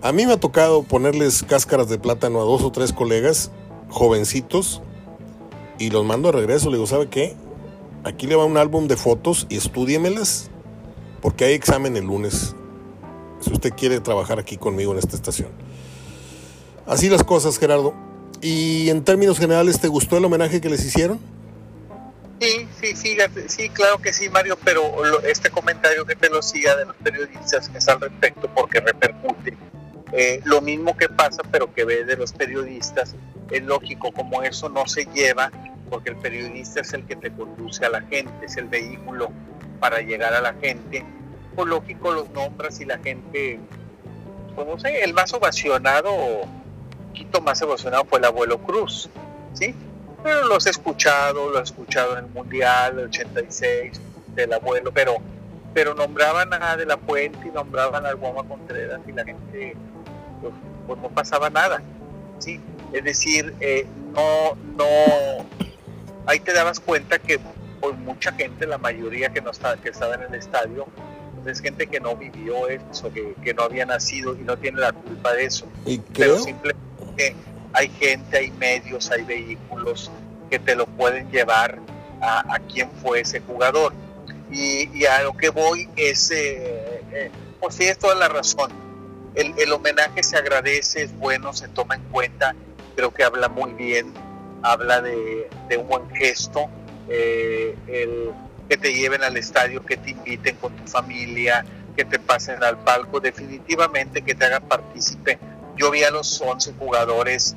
A mí me ha tocado ponerles cáscaras de plátano a dos o tres colegas, jovencitos, y los mando de regreso. Le digo, ¿sabe qué? aquí le va un álbum de fotos y estudiémelas, porque hay examen el lunes, si usted quiere trabajar aquí conmigo en esta estación. Así las cosas, Gerardo. ¿Y en términos generales, te gustó el homenaje que les hicieron? Sí, sí, fíjate, sí, claro que sí, Mario, pero este comentario que te lo siga de los periodistas es al respecto porque repercute. Eh, lo mismo que pasa, pero que ve de los periodistas, es lógico, como eso no se lleva porque el periodista es el que te conduce a la gente, es el vehículo para llegar a la gente. Por lógico los nombras y la gente, pues no sé, el más ovacionado, un poquito más ovacionado fue el abuelo Cruz, ¿sí? Pero los he escuchado, lo he escuchado en el Mundial, el 86, del abuelo, pero, pero nombraban a De La Fuente y nombraban a Guama Contreras y la gente, pues, pues no pasaba nada, ¿sí? Es decir, eh, no, no, ahí te dabas cuenta que pues, mucha gente, la mayoría que, no estaba, que estaba en el estadio, es gente que no vivió eso, que, no había nacido y no tiene la culpa de eso. Pero simplemente hay gente, hay medios, hay vehículos que te lo pueden llevar a, quién fue ese jugador. Y, a lo que voy es, eh, eh, pues sí, es toda la razón. El, el homenaje se agradece, es bueno, se toma en cuenta, creo que habla muy bien habla de, un buen gesto, eh, el que te lleven al estadio, que te inviten con tu familia, que te pasen al palco, definitivamente que te hagan partícipe. Yo vi a los 11 jugadores,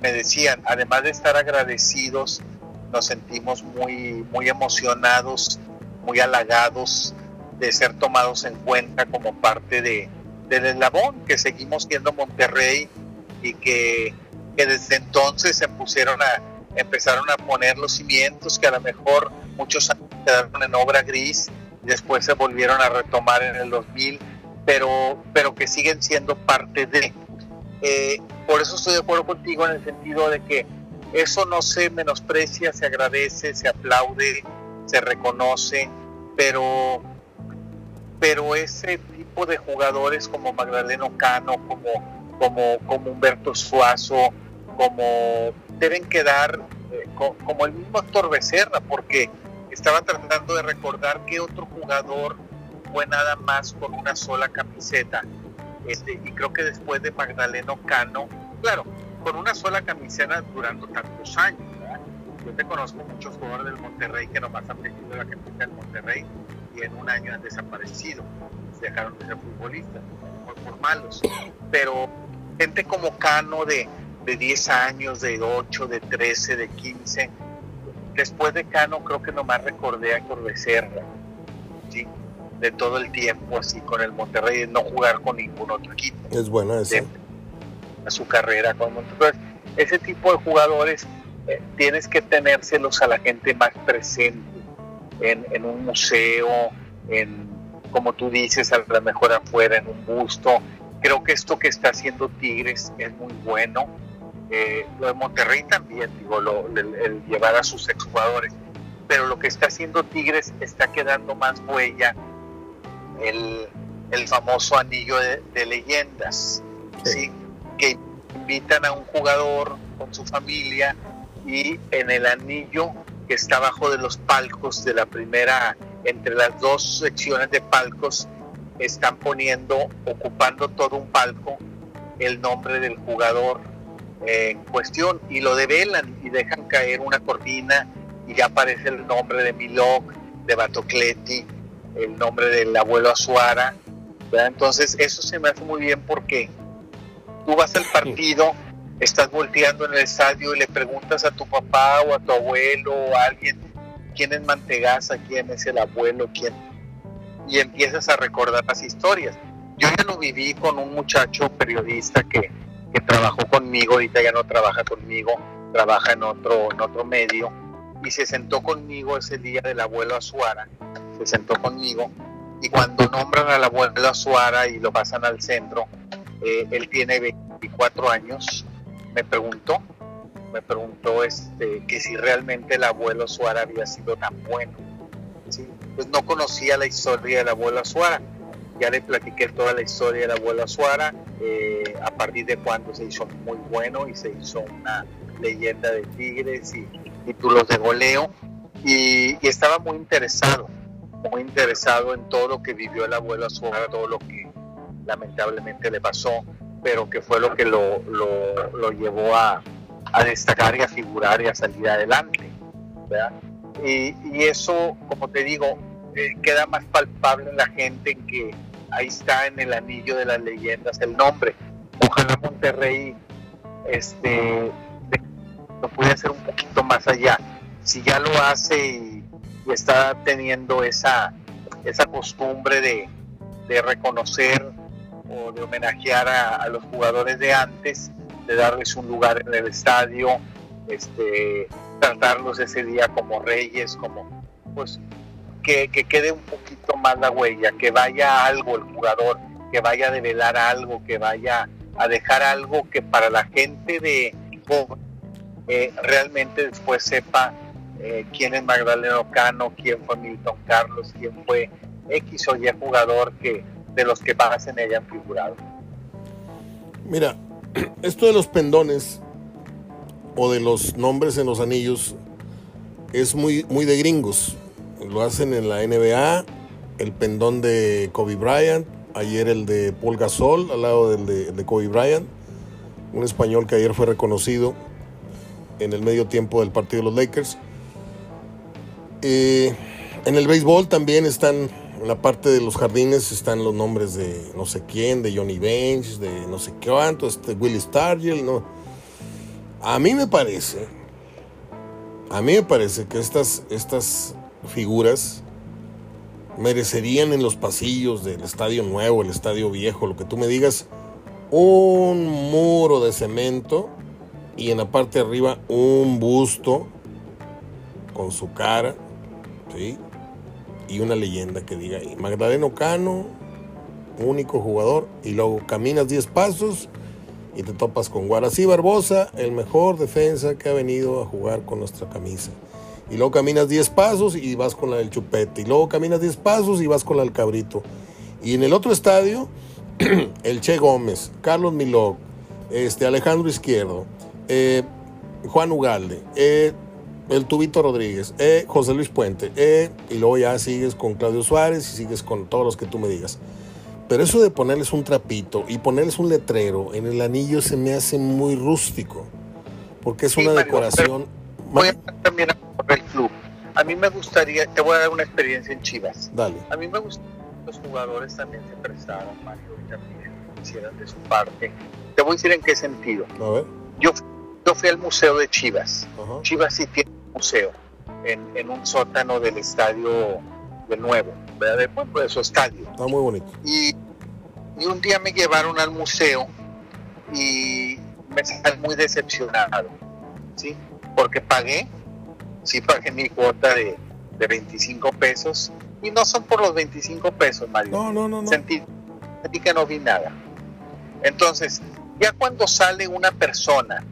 me decían, además de estar agradecidos, nos sentimos muy, muy emocionados, muy halagados de ser tomados en cuenta como parte de, del eslabón, que seguimos siendo Monterrey y que que desde entonces se pusieron a, empezaron a poner los cimientos que a lo mejor muchos años quedaron en obra gris después se volvieron a retomar en el 2000, pero, pero que siguen siendo parte de. Eh, por eso estoy de acuerdo contigo en el sentido de que eso no se menosprecia, se agradece, se aplaude, se reconoce, pero, pero ese tipo de jugadores como Magdaleno Cano, como, como, como Humberto Suazo, como deben quedar eh, como el mismo actor Becerra, porque estaba tratando de recordar que otro jugador fue nada más con una sola camiseta. Este, y creo que después de Magdaleno Cano, claro, con una sola camiseta durando tantos años. Yo te conozco muchos jugadores del Monterrey que nomás han vestido la camiseta del Monterrey y en un año han desaparecido, dejaron de ser futbolistas, por, por malos. Pero gente como Cano de de 10 años, de 8, de 13, de 15. Después de Cano creo que nomás recordé a Corbecerra, ¿sí? de todo el tiempo así con el Monterrey, de no jugar con ningún otro equipo. Es bueno eso. a su carrera con Monterrey. Ese tipo de jugadores eh, tienes que tenérselos a la gente más presente en, en un museo, en, como tú dices, a lo mejor afuera en un busto. Creo que esto que está haciendo Tigres es muy bueno Eh, lo de Monterrey también, digo, lo, el, llevar a sus exjugadores. Pero lo que está haciendo Tigres está quedando más huella el, el famoso anillo de, leyendas, sí. que invitan a un jugador con su familia y en el anillo que está abajo de los palcos de la primera, entre las dos secciones de palcos, están poniendo, ocupando todo un palco, el nombre del jugador en cuestión y lo develan y dejan caer una cortina y ya aparece el nombre de Milok, de Batocleti, el nombre del abuelo Azuara. Entonces eso se me hace muy bien porque tú vas al partido, estás volteando en el estadio y le preguntas a tu papá o a tu abuelo o a alguien quién es Mantegaza, quién es el abuelo, quién y empiezas a recordar las historias. Yo ya lo viví con un muchacho periodista que, que trabajó conmigo, ahorita ya no trabaja conmigo, trabaja en otro, en otro medio, y se sentó conmigo ese día del abuelo Azuara, se sentó conmigo, y cuando nombran al abuelo Azuara y lo pasan al centro, eh, él tiene 24 años, me preguntó, me preguntó este, que si realmente el abuelo Suara había sido tan bueno. Pues no conocía la historia del abuelo Suara. Ya le platiqué toda la historia del abuelo Suara, eh, a partir de cuando se hizo muy bueno y se hizo una leyenda de tigres y títulos de goleo. Y, y estaba muy interesado, muy interesado en todo lo que vivió el abuelo Suara, todo lo que lamentablemente le pasó, pero que fue lo que lo, lo, llevó a, a, destacar y a figurar y a salir adelante. Y, y, eso, como te digo, eh, queda más palpable en la gente en que ahí está en el anillo de las leyendas el nombre. Ojalá Monterrey este, lo puede hacer un poquito más allá. Si ya lo hace y, está teniendo esa, esa costumbre de, de reconocer o de homenajear a, los jugadores de antes, de darles un lugar en el estadio, este, tratarlos ese día como reyes, como pues que, quede un poquito más la huella, que vaya algo el jugador, que vaya a develar algo, que vaya a dejar algo que para la gente de eh, realmente después sepa eh, quién es Magdaleno Cano, quién fue Milton Carlos, quién fue X o Y jugador que, de los que más en ella han figurado. Mira, esto de los pendones o de los nombres en los anillos es muy, muy de gringos. Lo hacen en la NBA, el pendón de Kobe Bryant, ayer el de Paul Gasol al lado del de, Kobe Bryant, un español que ayer fue reconocido en el medio tiempo del partido de los Lakers. En el béisbol también están en la parte de los jardines están los nombres de no sé quién, de Johnny Bench, de no sé cuánto, este Willie Stargell, ¿no? A mí me parece, a mí me parece que estas, estas figuras merecerían en los pasillos del estadio nuevo, el estadio viejo, lo que tú me digas, un muro de cemento y en la parte de arriba un busto con su cara, ¿sí? y una leyenda que diga ahí, Magdaleno Cano, único jugador, y luego caminas 10 pasos y te topas con Guarací Barbosa, el mejor defensa que ha venido a jugar con nuestra camisa. Y luego caminas 10 pasos y vas con la del chupete. Y luego caminas 10 pasos y vas con la del cabrito. Y en el otro estadio, el Che Gómez, Carlos Miló, este, Alejandro Izquierdo, eh, Juan Ugalde, eh, el Tubito Rodríguez, eh, José Luis Puente, eh, y luego ya sigues con Claudio Suárez y sigues con todos los que tú me digas. Pero eso de ponerles un trapito y ponerles un letrero en el anillo se me hace muy rústico, porque es una decoración. Voy a también a mí me gustaría, te voy a dar una experiencia en Chivas. Dale. A mí me gustaría que los jugadores también se prestaran, Mario, y también hicieran de su parte. Te voy a decir en qué sentido. A ver. Yo, yo fui al museo de Chivas. Chivas sí tiene museo en, un sótano del estadio de nuevo, ¿verdad? Pues, de su estadio. Está muy bonito. Y, y, un día me llevaron al museo y me sentí muy decepcionado, ¿sí? Porque pagué, sí pagué mi cuota de, de 25 pesos y no son por los 25 pesos, Mario. No, no, no. no. Sentí, sentí que no vi nada. Entonces, ya cuando sale una persona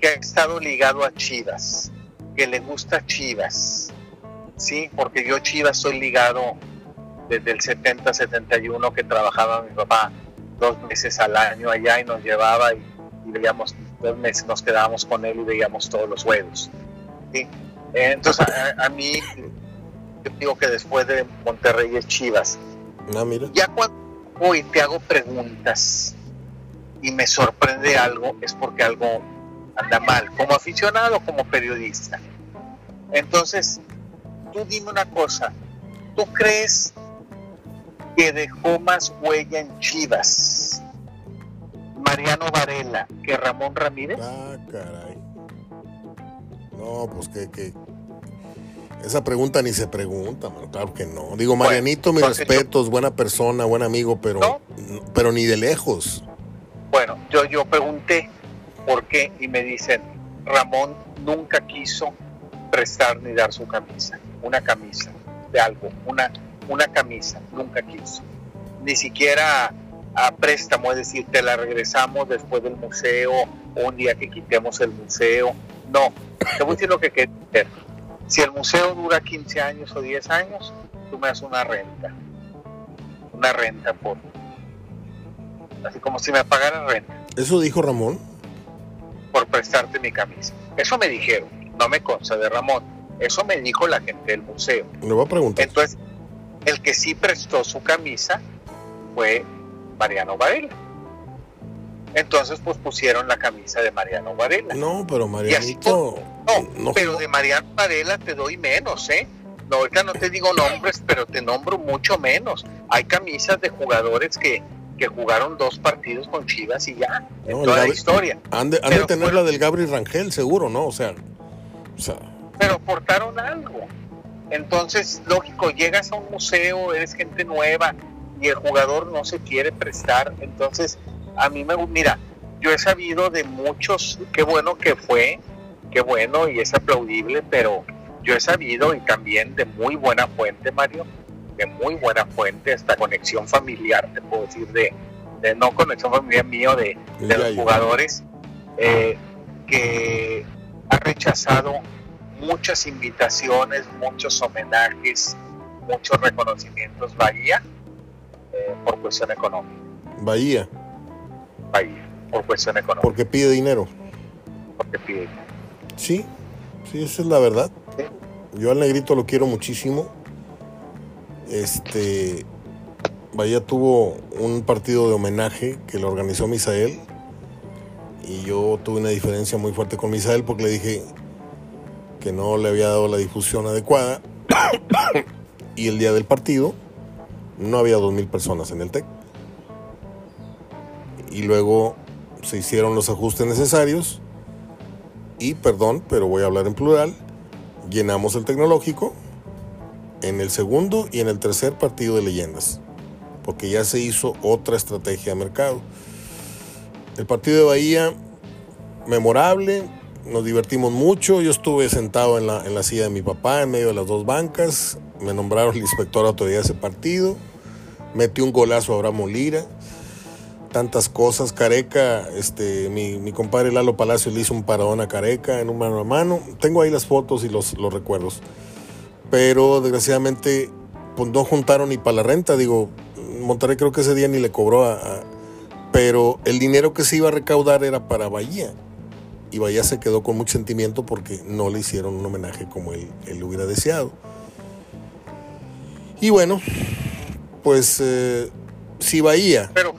que ha estado ligado a Chivas, que le gusta Chivas, sí, porque yo Chivas estoy ligado desde el 70, 71 que trabajaba mi papá dos meses al año allá y nos llevaba y, veíamos dos meses nos quedábamos con él y veíamos todos los juegos. ¿sí? Entonces a, mí yo digo que después de Monterrey es Chivas. Ah, mira. Ya cuando hoy te hago preguntas y me sorprende algo es porque algo anda mal, como aficionado, como periodista. Entonces, tú dime una cosa, ¿tú crees que dejó más huella en Chivas Mariano Varela que Ramón Ramírez? Ah, caray. No, pues que, que... Esa pregunta ni se pregunta, claro que no. Digo, Marianito, mi respeto, es buena persona, buen amigo, pero, pero ni de lejos. Bueno, yo, yo pregunté por qué y me dicen, Ramón nunca quiso prestar ni dar su camisa, una camisa de algo, una, una camisa, nunca quiso. Ni siquiera a préstamo, es decir, te la regresamos después del museo un día que quitemos el museo. No, te voy a decir lo que quieres Si el museo dura 15 años o 10 años, tú me das una renta. Una renta por, así como si me pagaran renta. ¿Eso dijo Ramón? Por prestarte mi camisa. Eso me dijeron, no me consta de Ramón. Eso me dijo la gente del museo. Le voy a preguntar. Entonces, el que sí prestó su camisa fue Mariano Varela. Entonces, pues pusieron la camisa de Mariano Varela. No, pero Marianito. no, pero de Mariano Varela te doy menos, ¿eh? No, ahorita no te digo nombres, pero te nombro mucho menos. Hay camisas de jugadores que que jugaron dos partidos con Chivas y ya, en toda la historia. Han de, tener la del Gabriel Rangel, seguro, ¿no? O sea, o sea. Pero aportaron algo. Entonces, lógico, llegas a un museo, eres gente nueva y el jugador no se quiere prestar. Entonces, a mí me mira, yo he sabido de muchos, qué bueno que fue, qué bueno y es aplaudible, pero yo he sabido y también de muy buena fuente, Mario, muy buena fuente, esta conexión familiar, te puedo decir, de, no conexión familiar mío, de, los jugadores, eh, que ha rechazado muchas invitaciones, muchos homenajes, muchos reconocimientos Bahía eh, por cuestión económica. Bahía. Bahía, por cuestión económica. Porque pide dinero. Porque pide dinero. Sí, sí, esa es la verdad. Yo al negrito lo quiero muchísimo. Este, Bahía tuvo un partido de homenaje que lo organizó Misael y yo tuve una diferencia muy fuerte con Misael porque le dije que no le había dado la difusión adecuada y el día del partido no había dos mil personas en el TEC. Y luego se hicieron los ajustes necesarios. Y, perdón, pero voy a hablar en plural, llenamos el tecnológico en el segundo y en el tercer partido de leyendas, porque ya se hizo otra estrategia de mercado. El partido de Bahía, memorable, nos divertimos mucho, yo estuve sentado en la, en la silla de mi papá, en medio de las dos bancas, me nombraron el inspector de autoridad de ese partido, metí un golazo a Abraham Lira, tantas cosas, Careca, este, mi, mi compadre Lalo Palacio le hizo un paradón a Careca en un mano a mano, tengo ahí las fotos y los, los recuerdos. Pero desgraciadamente pues no juntaron ni para la renta, digo, Monterrey creo que ese día ni le cobró a, pero el dinero que se iba a recaudar era para Bahía. Y Bahía se quedó con mucho sentimiento porque no le hicieron un homenaje como él, él hubiera deseado. Y bueno, pues eh, si Bahía... Pero,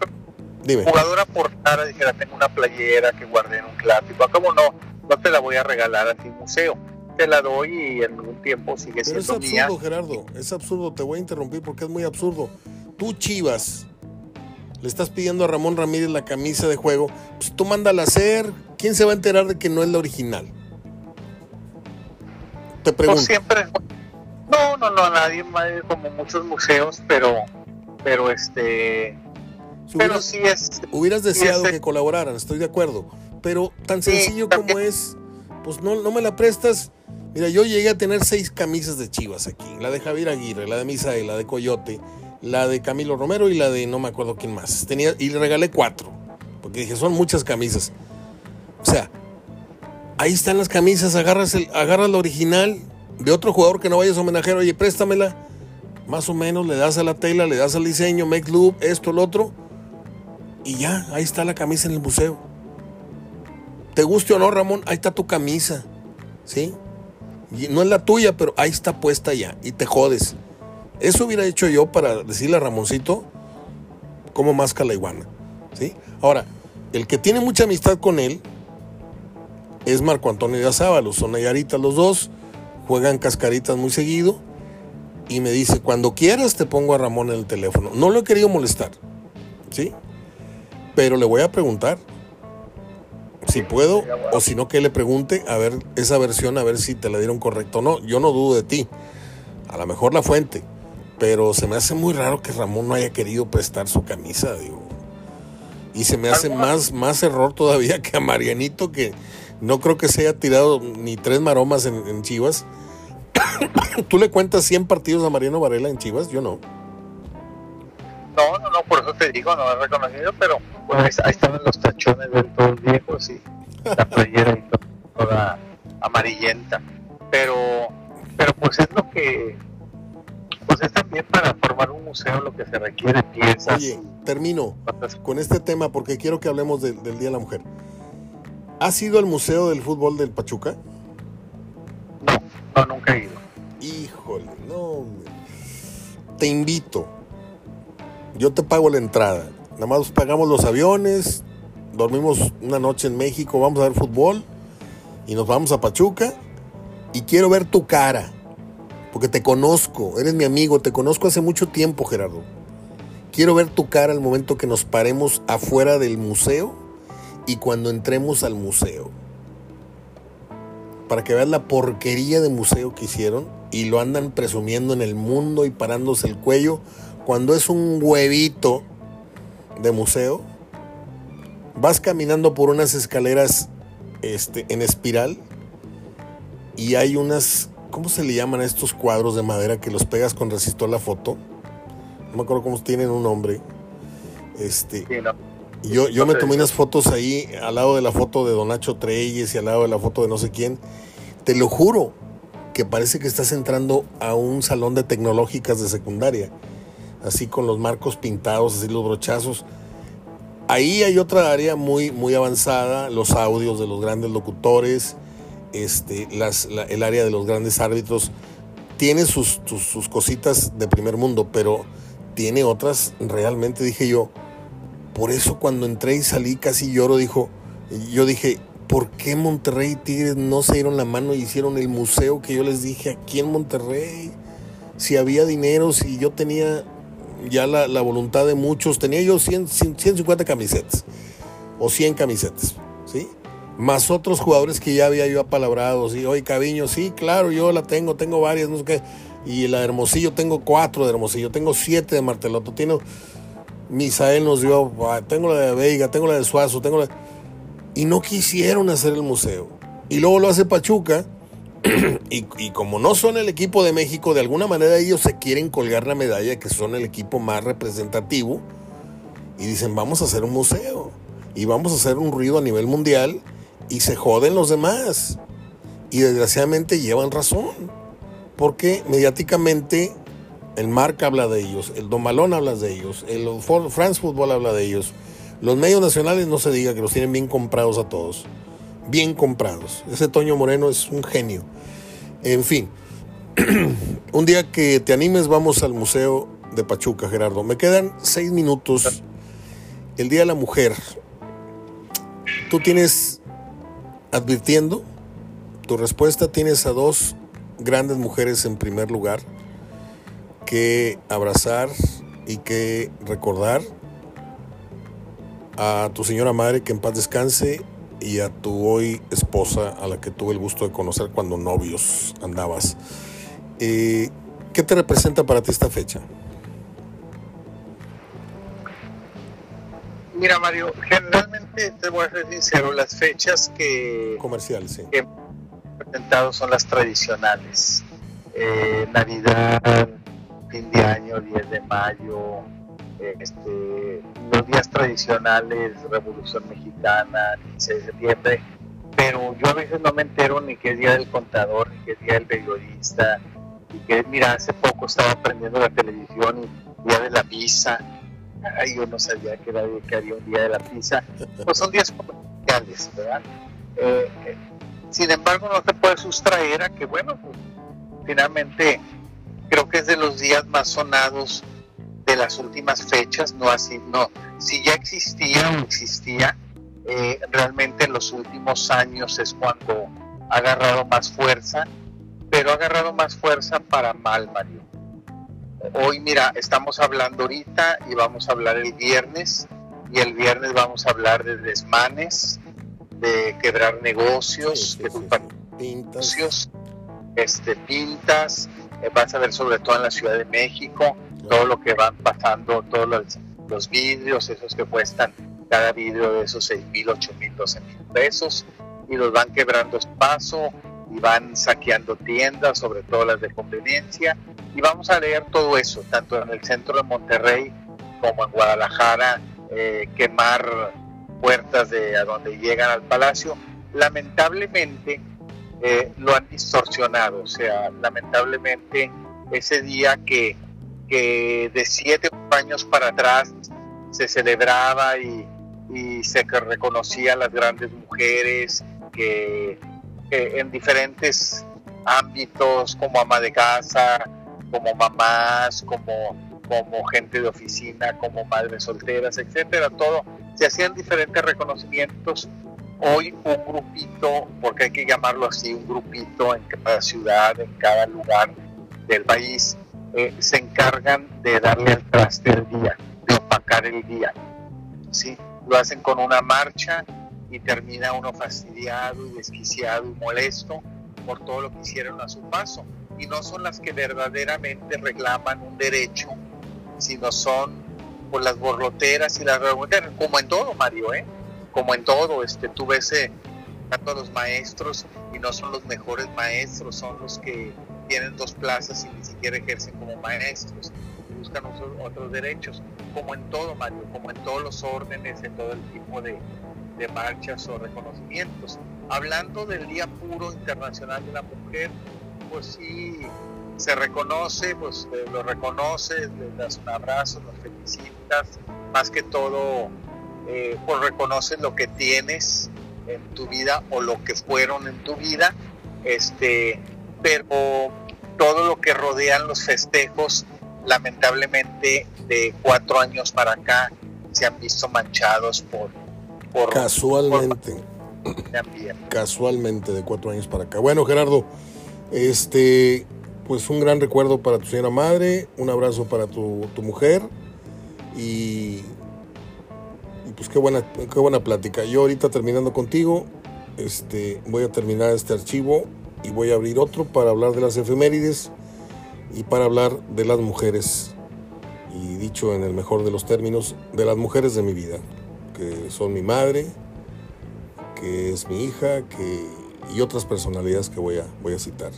dime. jugador aportara, dijera, tengo una playera que guardé en un clásico, ¿cómo no? No te la voy a regalar a ti museo te la doy y en algún tiempo sigue Pero siendo es absurdo, Gerardo, es absurdo, te voy a interrumpir porque es muy absurdo. Tú, Chivas, le estás pidiendo a Ramón Ramírez la camisa de juego, pues tú mándala a hacer. ¿Quién se va a enterar de que no es la original? Te pregunto. siempre. No, no, no, nadie, como muchos museos, pero, pero este. Pero sí es. Hubieras deseado que colaboraran, estoy de acuerdo. Pero tan sencillo como es, pues no, no me la prestas Mira, yo llegué a tener seis camisas de Chivas aquí. La de Javier Aguirre, la de Misael, la de Coyote, la de Camilo Romero y la de no me acuerdo quién más. Tenía, y le regalé cuatro. Porque dije, son muchas camisas. O sea, Ahí están las camisas, agarras, el, agarras la original de otro jugador que no vayas a homenajear, oye, préstamela. Más o menos, le das a la tela, le das al diseño, make loop, esto, lo otro. Y ya, ahí está la camisa en el museo. Te guste o no, Ramón, ahí está tu camisa. ¿Sí? Y no es la tuya, pero ahí está puesta ya. Y te jodes. Eso hubiera hecho yo para decirle a Ramoncito cómo masca la iguana. ¿Sí? Ahora, el que tiene mucha amistad con él es Marco Antonio de Azábalo. Son Nayaritas los dos. Juegan cascaritas muy seguido. Y me dice, cuando quieras te pongo a Ramón en el teléfono. No lo he querido molestar. ¿Sí? Pero le voy a preguntar si puedo o si no que le pregunte a ver esa versión a ver si te la dieron correcto o no. Yo no dudo de ti. A lo mejor la fuente. Pero se me hace muy raro que Ramón no haya querido prestar su camisa, digo. Y se me hace más, más error todavía que a Marianito, que no creo que se haya tirado ni tres maromas en, Chivas. ¿Tú le cuentas 100 partidos a Mariano Varela en Chivas? Yo no. No, no, no, por eso te digo, no he reconocido, pero pues, ahí estaban los tachones del todo viejo, sí, la playera y toda amarillenta. Pero, pero pues es lo que, pues es también para formar un museo lo que se requiere piezas. Oye, termino con este tema porque quiero que hablemos del Día de la Mujer. ¿Has ido al Museo del Fútbol del Pachuca? No, no, nunca he ido. Híjole, no. Te invito yo te pago la entrada. Nada más pagamos los aviones, dormimos una noche en México, vamos a ver fútbol y nos vamos a Pachuca y quiero ver tu cara, porque te conozco, eres mi amigo, te conozco hace mucho tiempo, Gerardo. Quiero ver tu cara al momento que nos paremos afuera del museo y cuando entremos al museo. Para que veas la porquería de museo que hicieron y lo andan presumiendo en el mundo y parándose el cuello cuando es un huevito de museo, vas caminando por unas escaleras este, en espiral y hay unas, ¿cómo se le llaman a estos cuadros de madera que los pegas con resistor la foto? No me acuerdo cómo tienen un nombre. Este, yo, yo me tomé unas fotos ahí al lado de la foto de Don Nacho Treyes y al lado de la foto de no sé quién. Te lo juro que parece que estás entrando a un salón de tecnológicas de secundaria así con los marcos pintados, así los brochazos. Ahí hay otra área muy, muy avanzada, los audios de los grandes locutores, este, el área de los grandes árbitros. Tiene sus, sus, cositas de primer mundo, pero tiene otras, realmente dije yo, por eso cuando entré y salí casi lloro, dijo, yo dije, ¿por qué Monterrey y Tigres no se dieron la mano y hicieron el museo que yo les dije aquí en Monterrey? Si había dinero, si yo tenía ya la, voluntad de muchos. Tenía yo 100, 150 camisetas o 100 camisetas, ¿sí? Más otros jugadores que ya había yo apalabrado, ¿sí? Oye, Caviño, sí, claro, yo la tengo, tengo varias, no sé qué. Y la de Hermosillo, tengo cuatro de Hermosillo, tengo siete de Marteloto, tengo... Misael nos dio, ah, tengo la de Veiga, tengo la de Suazo, tengo la... Y no quisieron hacer el museo. Y luego lo hace Pachuca, y, como no son el equipo de México, de alguna manera ellos se quieren colgar la medalla que son el equipo más representativo y dicen vamos a hacer un museo y vamos a hacer un ruido a nivel mundial y se joden los demás. Y desgraciadamente llevan razón, porque mediáticamente el Marca habla de ellos, el Don Malón habla de ellos, el France Football habla de ellos. Los medios nacionales no se diga que los tienen bien comprados a todos bien comprados. Ese Toño Moreno es un genio. En fin, un día que te animes vamos al Museo de Pachuca, Gerardo. Me quedan seis minutos. El Día de la Mujer. Tú tienes, advirtiendo, tu respuesta tienes a dos grandes mujeres en primer lugar que abrazar y que recordar a tu señora madre que en paz descanse y a tu hoy esposa, a la que tuve el gusto de conocer cuando novios andabas. Eh, ¿Qué te representa para ti esta fecha? Mira, Mario, generalmente te voy a ser sincero, las fechas que. Comerciales, sí. Que presentado son las tradicionales. Eh, Navidad, fin de año, 10 de mayo, este, los días tradicionales, Revolución Mexicana, 15 de septiembre, pero yo a veces no me entero ni qué día del contador, ni qué día del periodista, y que, mira, hace poco estaba aprendiendo la televisión y día de la pizza, ay, yo no sabía que, era, que había un día de la pizza, pues son días comerciales, ¿verdad? Eh, eh, sin embargo, no te puedes sustraer a que, bueno, pues, finalmente creo que es de los días más sonados de las últimas fechas, no así, no, si ya existía o existía, eh, realmente en los últimos años es cuando ha agarrado más fuerza, pero ha agarrado más fuerza para mal, Mario. Hoy, mira, estamos hablando ahorita y vamos a hablar el viernes, y el viernes vamos a hablar de desmanes, de quebrar negocios, de negocios, este, pintas, eh, vas a ver sobre todo en la Ciudad de México, todo lo que van pasando, todos los, los vidrios, esos que cuestan cada vidrio de esos 6 mil, 8 mil, 12 mil pesos, y los van quebrando espacio y van saqueando tiendas, sobre todo las de conveniencia, y vamos a leer todo eso, tanto en el centro de Monterrey como en Guadalajara, eh, quemar puertas de a donde llegan al palacio. Lamentablemente, eh, lo han distorsionado. O sea, lamentablemente ese día que, de siete años para atrás se celebraba y, se reconocía a las grandes mujeres que, en diferentes ámbitos, como ama de casa, como mamás, como, como gente de oficina, como madres solteras, etcétera, todo, se hacían diferentes reconocimientos. Hoy un grupito, porque hay que llamarlo así, un grupito en cada ciudad, en cada lugar del país, eh, se encargan de darle al traste el día, de opacar el día. ¿sí? Lo hacen con una marcha y termina uno fastidiado y desquiciado y molesto por todo lo que hicieron a su paso. Y no son las que verdaderamente reclaman un derecho, sino son por las borloteras y las como en todo, Mario, ¿eh? como en todo, este, tú ves eh, tanto los maestros y no son los mejores maestros, son los que tienen dos plazas y ni siquiera ejercen como maestros, buscan otros, derechos, como en todo, Mario, como en todos los órdenes, en todo el tipo de, marchas o reconocimientos. Hablando del Día Puro Internacional de la Mujer, pues sí, se reconoce, pues lo reconoces, le das un abrazo, lo felicitas, más que todo eh, pues reconoces lo que tienes en tu vida o lo que fueron en tu vida, este, pero todo lo que rodean los festejos, lamentablemente de cuatro años para acá, se han visto manchados por... por casualmente. casualmente de cuatro años para acá. Bueno, Gerardo, este, pues un gran recuerdo para tu señora madre, un abrazo para tu, tu mujer y pues qué buena, qué buena plática. Yo ahorita terminando contigo, este, voy a terminar este archivo y voy a abrir otro para hablar de las efemérides y para hablar de las mujeres. Y dicho en el mejor de los términos, de las mujeres de mi vida, que son mi madre, que es mi hija, que, y otras personalidades que voy a, voy a citar.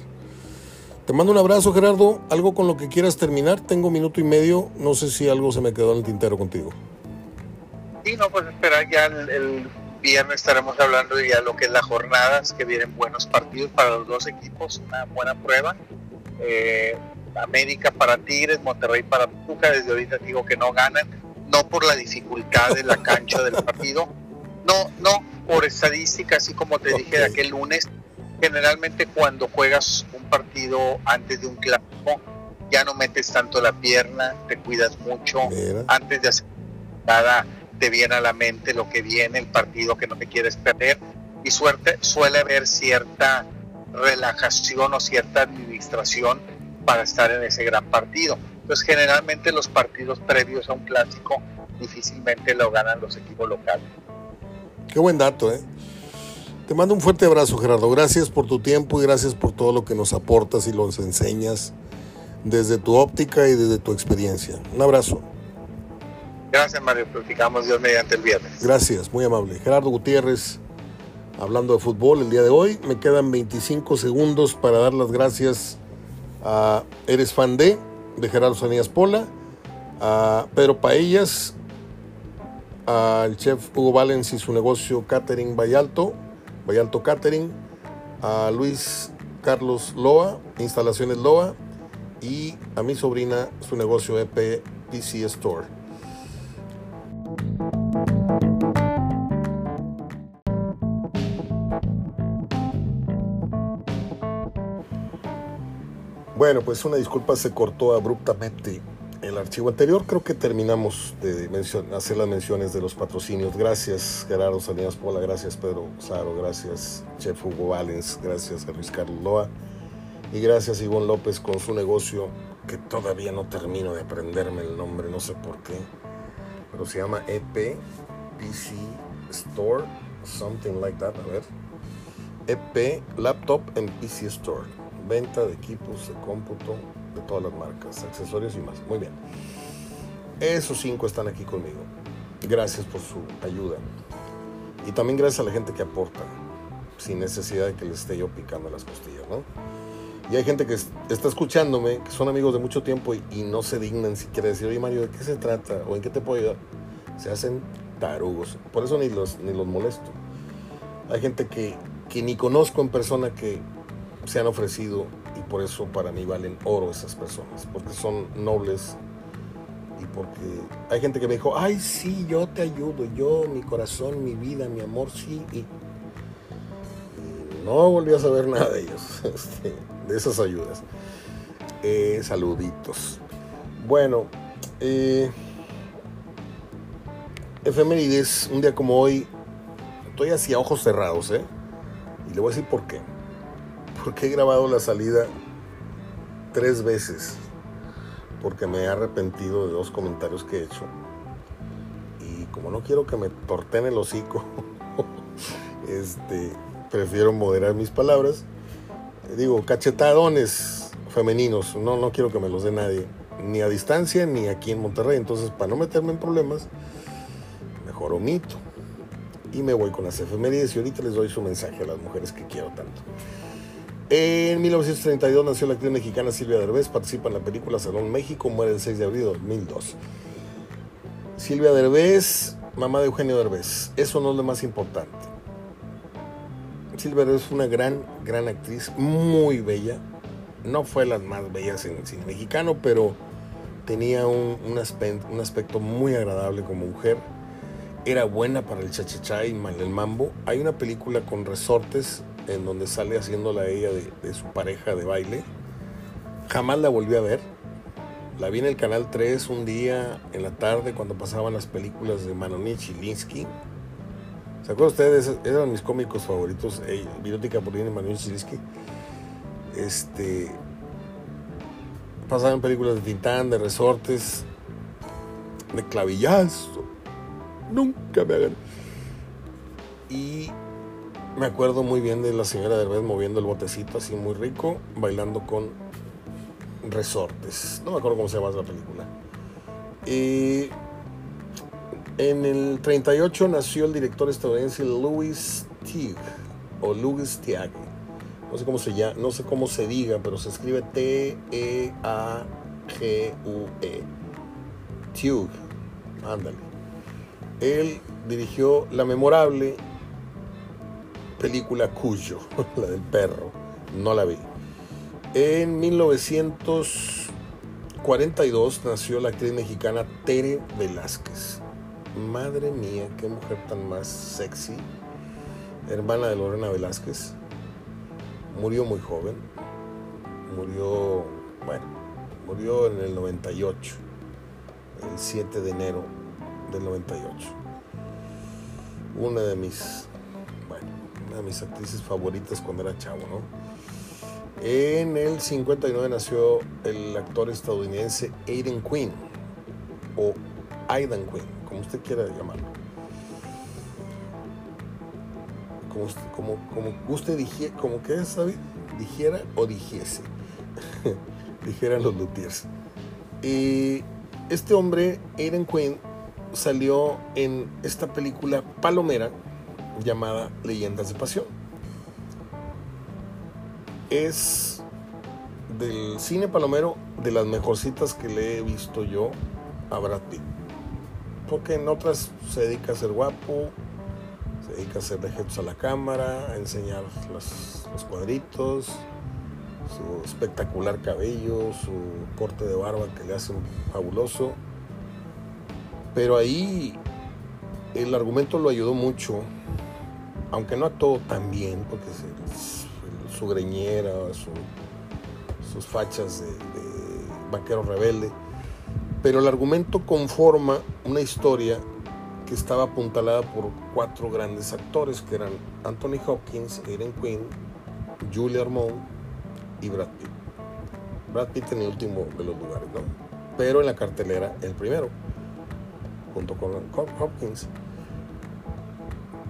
Te mando un abrazo, Gerardo. ¿Algo con lo que quieras terminar? Tengo minuto y medio. No sé si algo se me quedó en el tintero contigo. Sí, no, pues esperar ya el, viernes estaremos hablando de ya lo que es la jornada, que vienen buenos partidos para los dos equipos, una buena prueba. Eh, América para Tigres, Monterrey para Puca, desde ahorita digo que no ganan, no por la dificultad de la cancha del partido, no, no, por estadística, así como te dije de aquel lunes, generalmente cuando juegas un partido antes de un clásico, ya no metes tanto la pierna, te cuidas mucho, antes de hacer nada te viene a la mente lo que viene, el partido que no te quieres perder y suerte, suele haber cierta relajación o cierta administración para estar en ese gran partido. Entonces generalmente los partidos previos a un clásico difícilmente lo ganan los equipos locales. Qué buen dato, ¿eh? Te mando un fuerte abrazo, Gerardo. Gracias por tu tiempo y gracias por todo lo que nos aportas y nos enseñas desde tu óptica y desde tu experiencia. Un abrazo. Gracias, Mario. Platicamos Dios mediante el viernes. Gracias, muy amable. Gerardo Gutiérrez, hablando de fútbol el día de hoy. Me quedan 25 segundos para dar las gracias a Eres Fan de, de Gerardo Sanías Pola, a Pedro Paellas, al chef Hugo Valens y su negocio Catering Vallalto, Vallalto Catering, a Luis Carlos Loa, Instalaciones Loa y a mi sobrina su negocio EP PC Store. Bueno, pues una disculpa, se cortó abruptamente el archivo anterior. Creo que terminamos de hacer las menciones de los patrocinios. Gracias Gerardo Salinas Pola, gracias Pedro Saro, gracias Chef Hugo Valens, gracias a Luis Carlos Loa. Y gracias Ivonne López con su negocio que todavía no termino de aprenderme el nombre, no sé por qué, pero se llama EP PC Store, something like that, a ver. EP Laptop and PC Store venta de equipos de cómputo de todas las marcas, accesorios y más. Muy bien. Esos cinco están aquí conmigo. Gracias por su ayuda. Y también gracias a la gente que aporta, sin necesidad de que les esté yo picando las costillas, ¿no? Y hay gente que está escuchándome, que son amigos de mucho tiempo y, no se dignan siquiera decir, oye Mario, ¿de qué se trata? ¿O en qué te puedo ayudar? Se hacen tarugos. Por eso ni los, ni los molesto. Hay gente que, que ni conozco en persona que se han ofrecido y por eso para mí valen oro esas personas, porque son nobles y porque hay gente que me dijo, ay, sí, yo te ayudo, yo, mi corazón, mi vida, mi amor, sí, y, no volví a saber nada de ellos, este, de esas ayudas. Eh, saluditos. Bueno, eh, efemérides, un día como hoy, estoy así a ojos cerrados, ¿eh? Y le voy a decir por qué porque he grabado la salida tres veces, porque me he arrepentido de dos comentarios que he hecho. Y como no quiero que me torten el hocico, este, prefiero moderar mis palabras. Digo, cachetadones femeninos, no, no quiero que me los dé nadie, ni a distancia ni aquí en Monterrey. Entonces, para no meterme en problemas, mejor omito. Y me voy con las efemérides y ahorita les doy su mensaje a las mujeres que quiero tanto. En 1932 nació la actriz mexicana Silvia Derbez, participa en la película Salón México, muere el 6 de abril de 2002. Silvia Derbez, mamá de Eugenio Derbez, eso no es lo más importante. Derbez fue una gran, gran actriz, muy bella. No fue la más bellas en el cine mexicano, pero tenía un, un, aspecto, muy agradable como mujer. Era buena para el chachachá y el mambo. Hay una película con resortes en donde sale haciéndola ella de, su pareja de baile. Jamás la volví a ver. La vi en el canal 3 un día en la tarde cuando pasaban las películas de Manonich y Linsky. ¿Se acuerdan ustedes? Eran mis cómicos favoritos, eh, Polina y Manonich y Linsky. Este. Pasaban películas de Tintán, de resortes, de clavillazo. Nunca me hagan. Y me acuerdo muy bien de la señora Derbez moviendo el botecito así muy rico, bailando con resortes. No me acuerdo cómo se llama la película. Y en el 38 nació el director estadounidense Louis Teague o Louis Teague. No sé cómo se llama, no sé cómo se diga, pero se escribe T E A G U E. Teague. Ándale. Él dirigió la memorable película Cuyo, la del perro, no la vi. En 1942 nació la actriz mexicana Tere Velázquez. Madre mía, qué mujer tan más sexy. Hermana de Lorena Velázquez. Murió muy joven. Murió, bueno, murió en el 98, el 7 de enero del 98. Una de mis de mis actrices favoritas cuando era chavo, ¿no? En el 59 nació el actor estadounidense Aiden Quinn, o Aidan Quinn, como usted quiera llamarlo. Como, usted, como, como usted dijera, como que dijera o dijese, dijeran los luthiers. Y este hombre, Aiden Quinn, salió en esta película Palomera, llamada Leyendas de Pasión. Es del cine palomero de las mejorcitas que le he visto yo a Brad Pitt. Porque en otras se dedica a ser guapo, Se dedica a hacerle gestos a la cámara, a enseñar los, cuadritos, su espectacular cabello, su corte de barba que le hace fabuloso. Pero ahí el argumento lo ayudó mucho, aunque no actuó tan bien, porque su greñera, sus fachas de vaquero rebelde, pero el argumento conforma una historia que estaba apuntalada por cuatro grandes actores, que eran Anthony Hopkins, Aidan Quinn, Julia Armond y Brad Pitt. Brad Pitt en el último de los lugares, ¿no? Pero en la cartelera el primero, junto con Hopkins.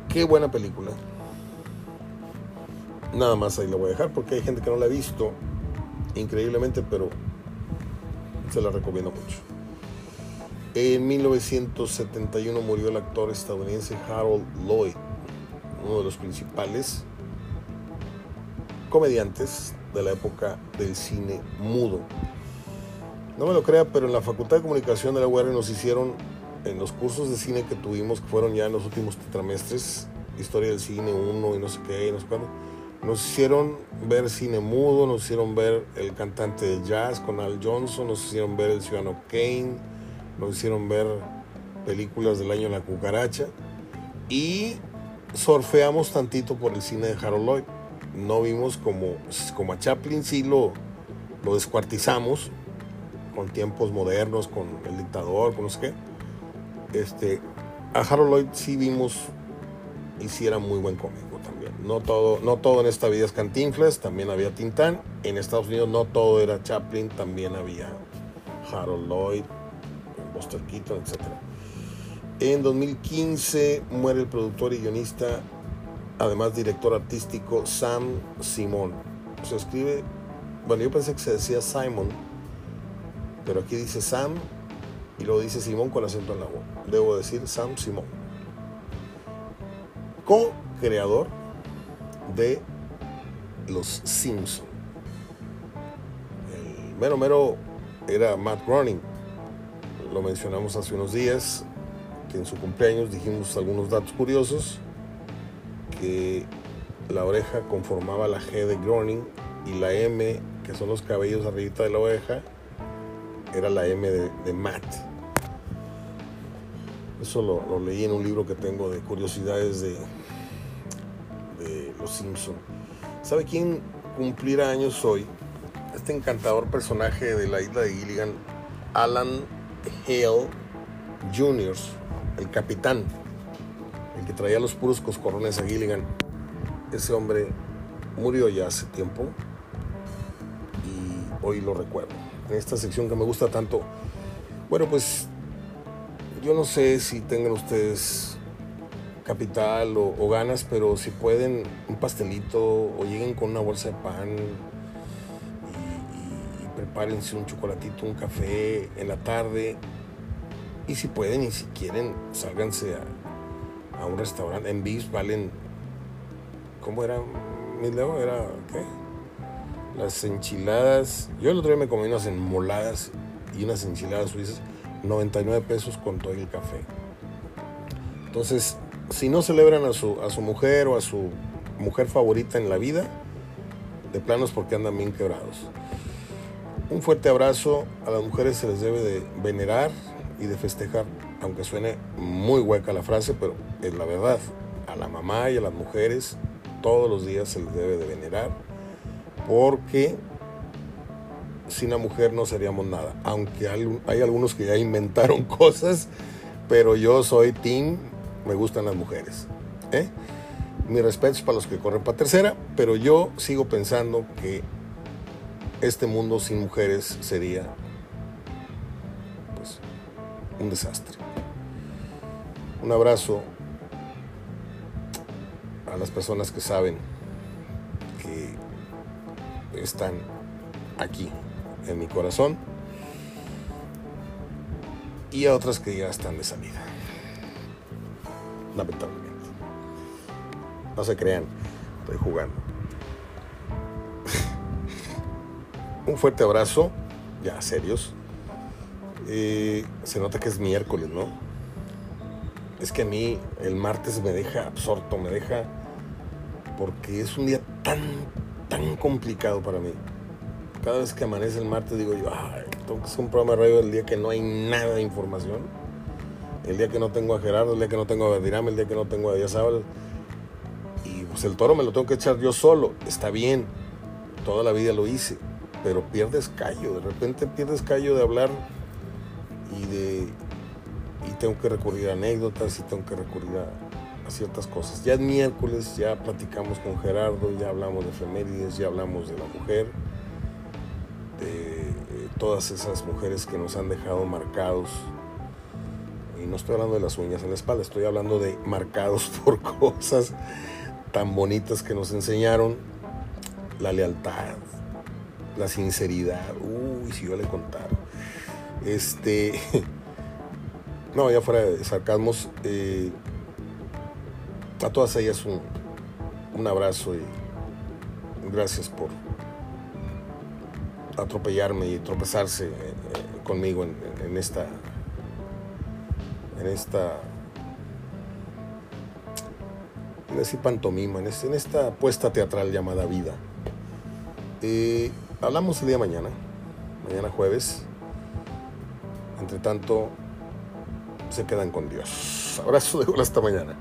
Qué buena película. Nada más ahí la voy a dejar porque hay gente que no la ha visto, increíblemente, pero se la recomiendo mucho. En 1971 murió el actor estadounidense Harold Lloyd, uno de los principales comediantes de la época del cine mudo. No me lo crea, pero en la Facultad de Comunicación de la UR nos hicieron, en los cursos de cine que tuvimos, que fueron ya en los últimos trimestres, Historia del Cine 1 y no sé qué, no sé cuándo, nos hicieron ver cine mudo, nos hicieron ver El cantante de jazz con Al Johnson, nos hicieron ver El ciudadano Kane, nos hicieron ver películas del año La Cucaracha y surfeamos tantito por el cine de Harold Lloyd. No vimos como, como a Chaplin, sí lo, lo descuartizamos con tiempos modernos, con el dictador, con no sé qué. Este, a Harold Lloyd sí vimos y sí era muy buen cómico también. No todo, no todo en esta vida es Cantinflas, también había Tintán. En Estados Unidos no todo era Chaplin, también había Harold Lloyd, Etc. En 2015 muere el productor y guionista, además director artístico Sam Simon. Se escribe, bueno, yo pensé que se decía Simon, pero aquí dice Sam y luego dice Simón con acento en la voz. Debo decir Sam Simon. Co-creador de Los Simpson. Mero mero era Matt Groening lo mencionamos hace unos días, que en su cumpleaños dijimos algunos datos curiosos, que la oreja conformaba la G de Groening y la M, que son los cabellos arribita de la oreja, era la M de, Matt. Eso lo, leí en un libro que tengo de curiosidades de, de Los Simpson. ¿Sabe quién cumplirá años hoy? Este encantador personaje de la isla de Gilligan, Alan Hale Jr., el capitán, el que traía los puros coscorrones a Gilligan. Ese hombre murió ya hace tiempo y hoy lo recuerdo. En esta sección que me gusta tanto, bueno, pues yo no sé si tengan ustedes capital o, ganas, pero si pueden un pastelito o lleguen con una bolsa de pan prepárense un chocolatito, un café en la tarde. Y si pueden y si quieren, sálganse a, un restaurante. En Bis valen. ¿Cómo era? Mi Leo era. ¿Qué? Las enchiladas. Yo el otro día me comí unas enmoladas y unas enchiladas suizas. 99 pesos con todo el café. Entonces, si no celebran a su, a su mujer o a su mujer favorita en la vida, de planos porque andan bien quebrados. Un fuerte abrazo. A las mujeres se les debe de venerar y de festejar, aunque suene muy hueca la frase, pero es la verdad. A la mamá y a las mujeres todos los días se les debe de venerar, porque sin la mujer no seríamos nada. Aunque hay algunos que ya inventaron cosas, pero yo soy team, me gustan las mujeres. ¿eh? Mi respeto es para los que corren para tercera, pero yo sigo pensando que este mundo sin mujeres sería pues, un desastre. Un abrazo a las personas que saben que están aquí en mi corazón y a otras que ya están de salida. Lamentablemente. No se crean, estoy jugando. Un fuerte abrazo, ya serios. se nota que es miércoles, ¿no? es que a mí el martes me deja absorto, me deja porque es un día tan, tan complicado para mí. Cada vez que amanece el martes digo yo, ay, tengo que hacer un programa de radio el día que no hay nada de información. El día que no tengo a Gerardo, el día que no tengo a Dirame, el día que no tengo a Díaz Y pues el toro me lo tengo que echar yo solo. Está bien, toda la vida lo hice, pero pierdes callo. De repente pierdes callo de hablar y de y tengo que recurrir a anécdotas y tengo que recurrir a, ciertas cosas. Ya es miércoles, ya platicamos con Gerardo, ya hablamos de efemérides, ya hablamos de la mujer, de, todas esas mujeres que nos han dejado marcados. Y no estoy hablando de las uñas en la espalda, estoy hablando de marcados por cosas tan bonitas que nos enseñaron. La lealtad, la sinceridad. Uy, si yo le contara. Este. No, ya fuera de sarcasmos, eh, a todas ellas un, abrazo y gracias por atropellarme y tropezarse eh, conmigo en, esta en esta en esta pantomima, en, esta apuesta teatral llamada vida. Eh, hablamos el día mañana, mañana jueves. Entre tanto, se quedan con Dios. Abrazo de hasta mañana.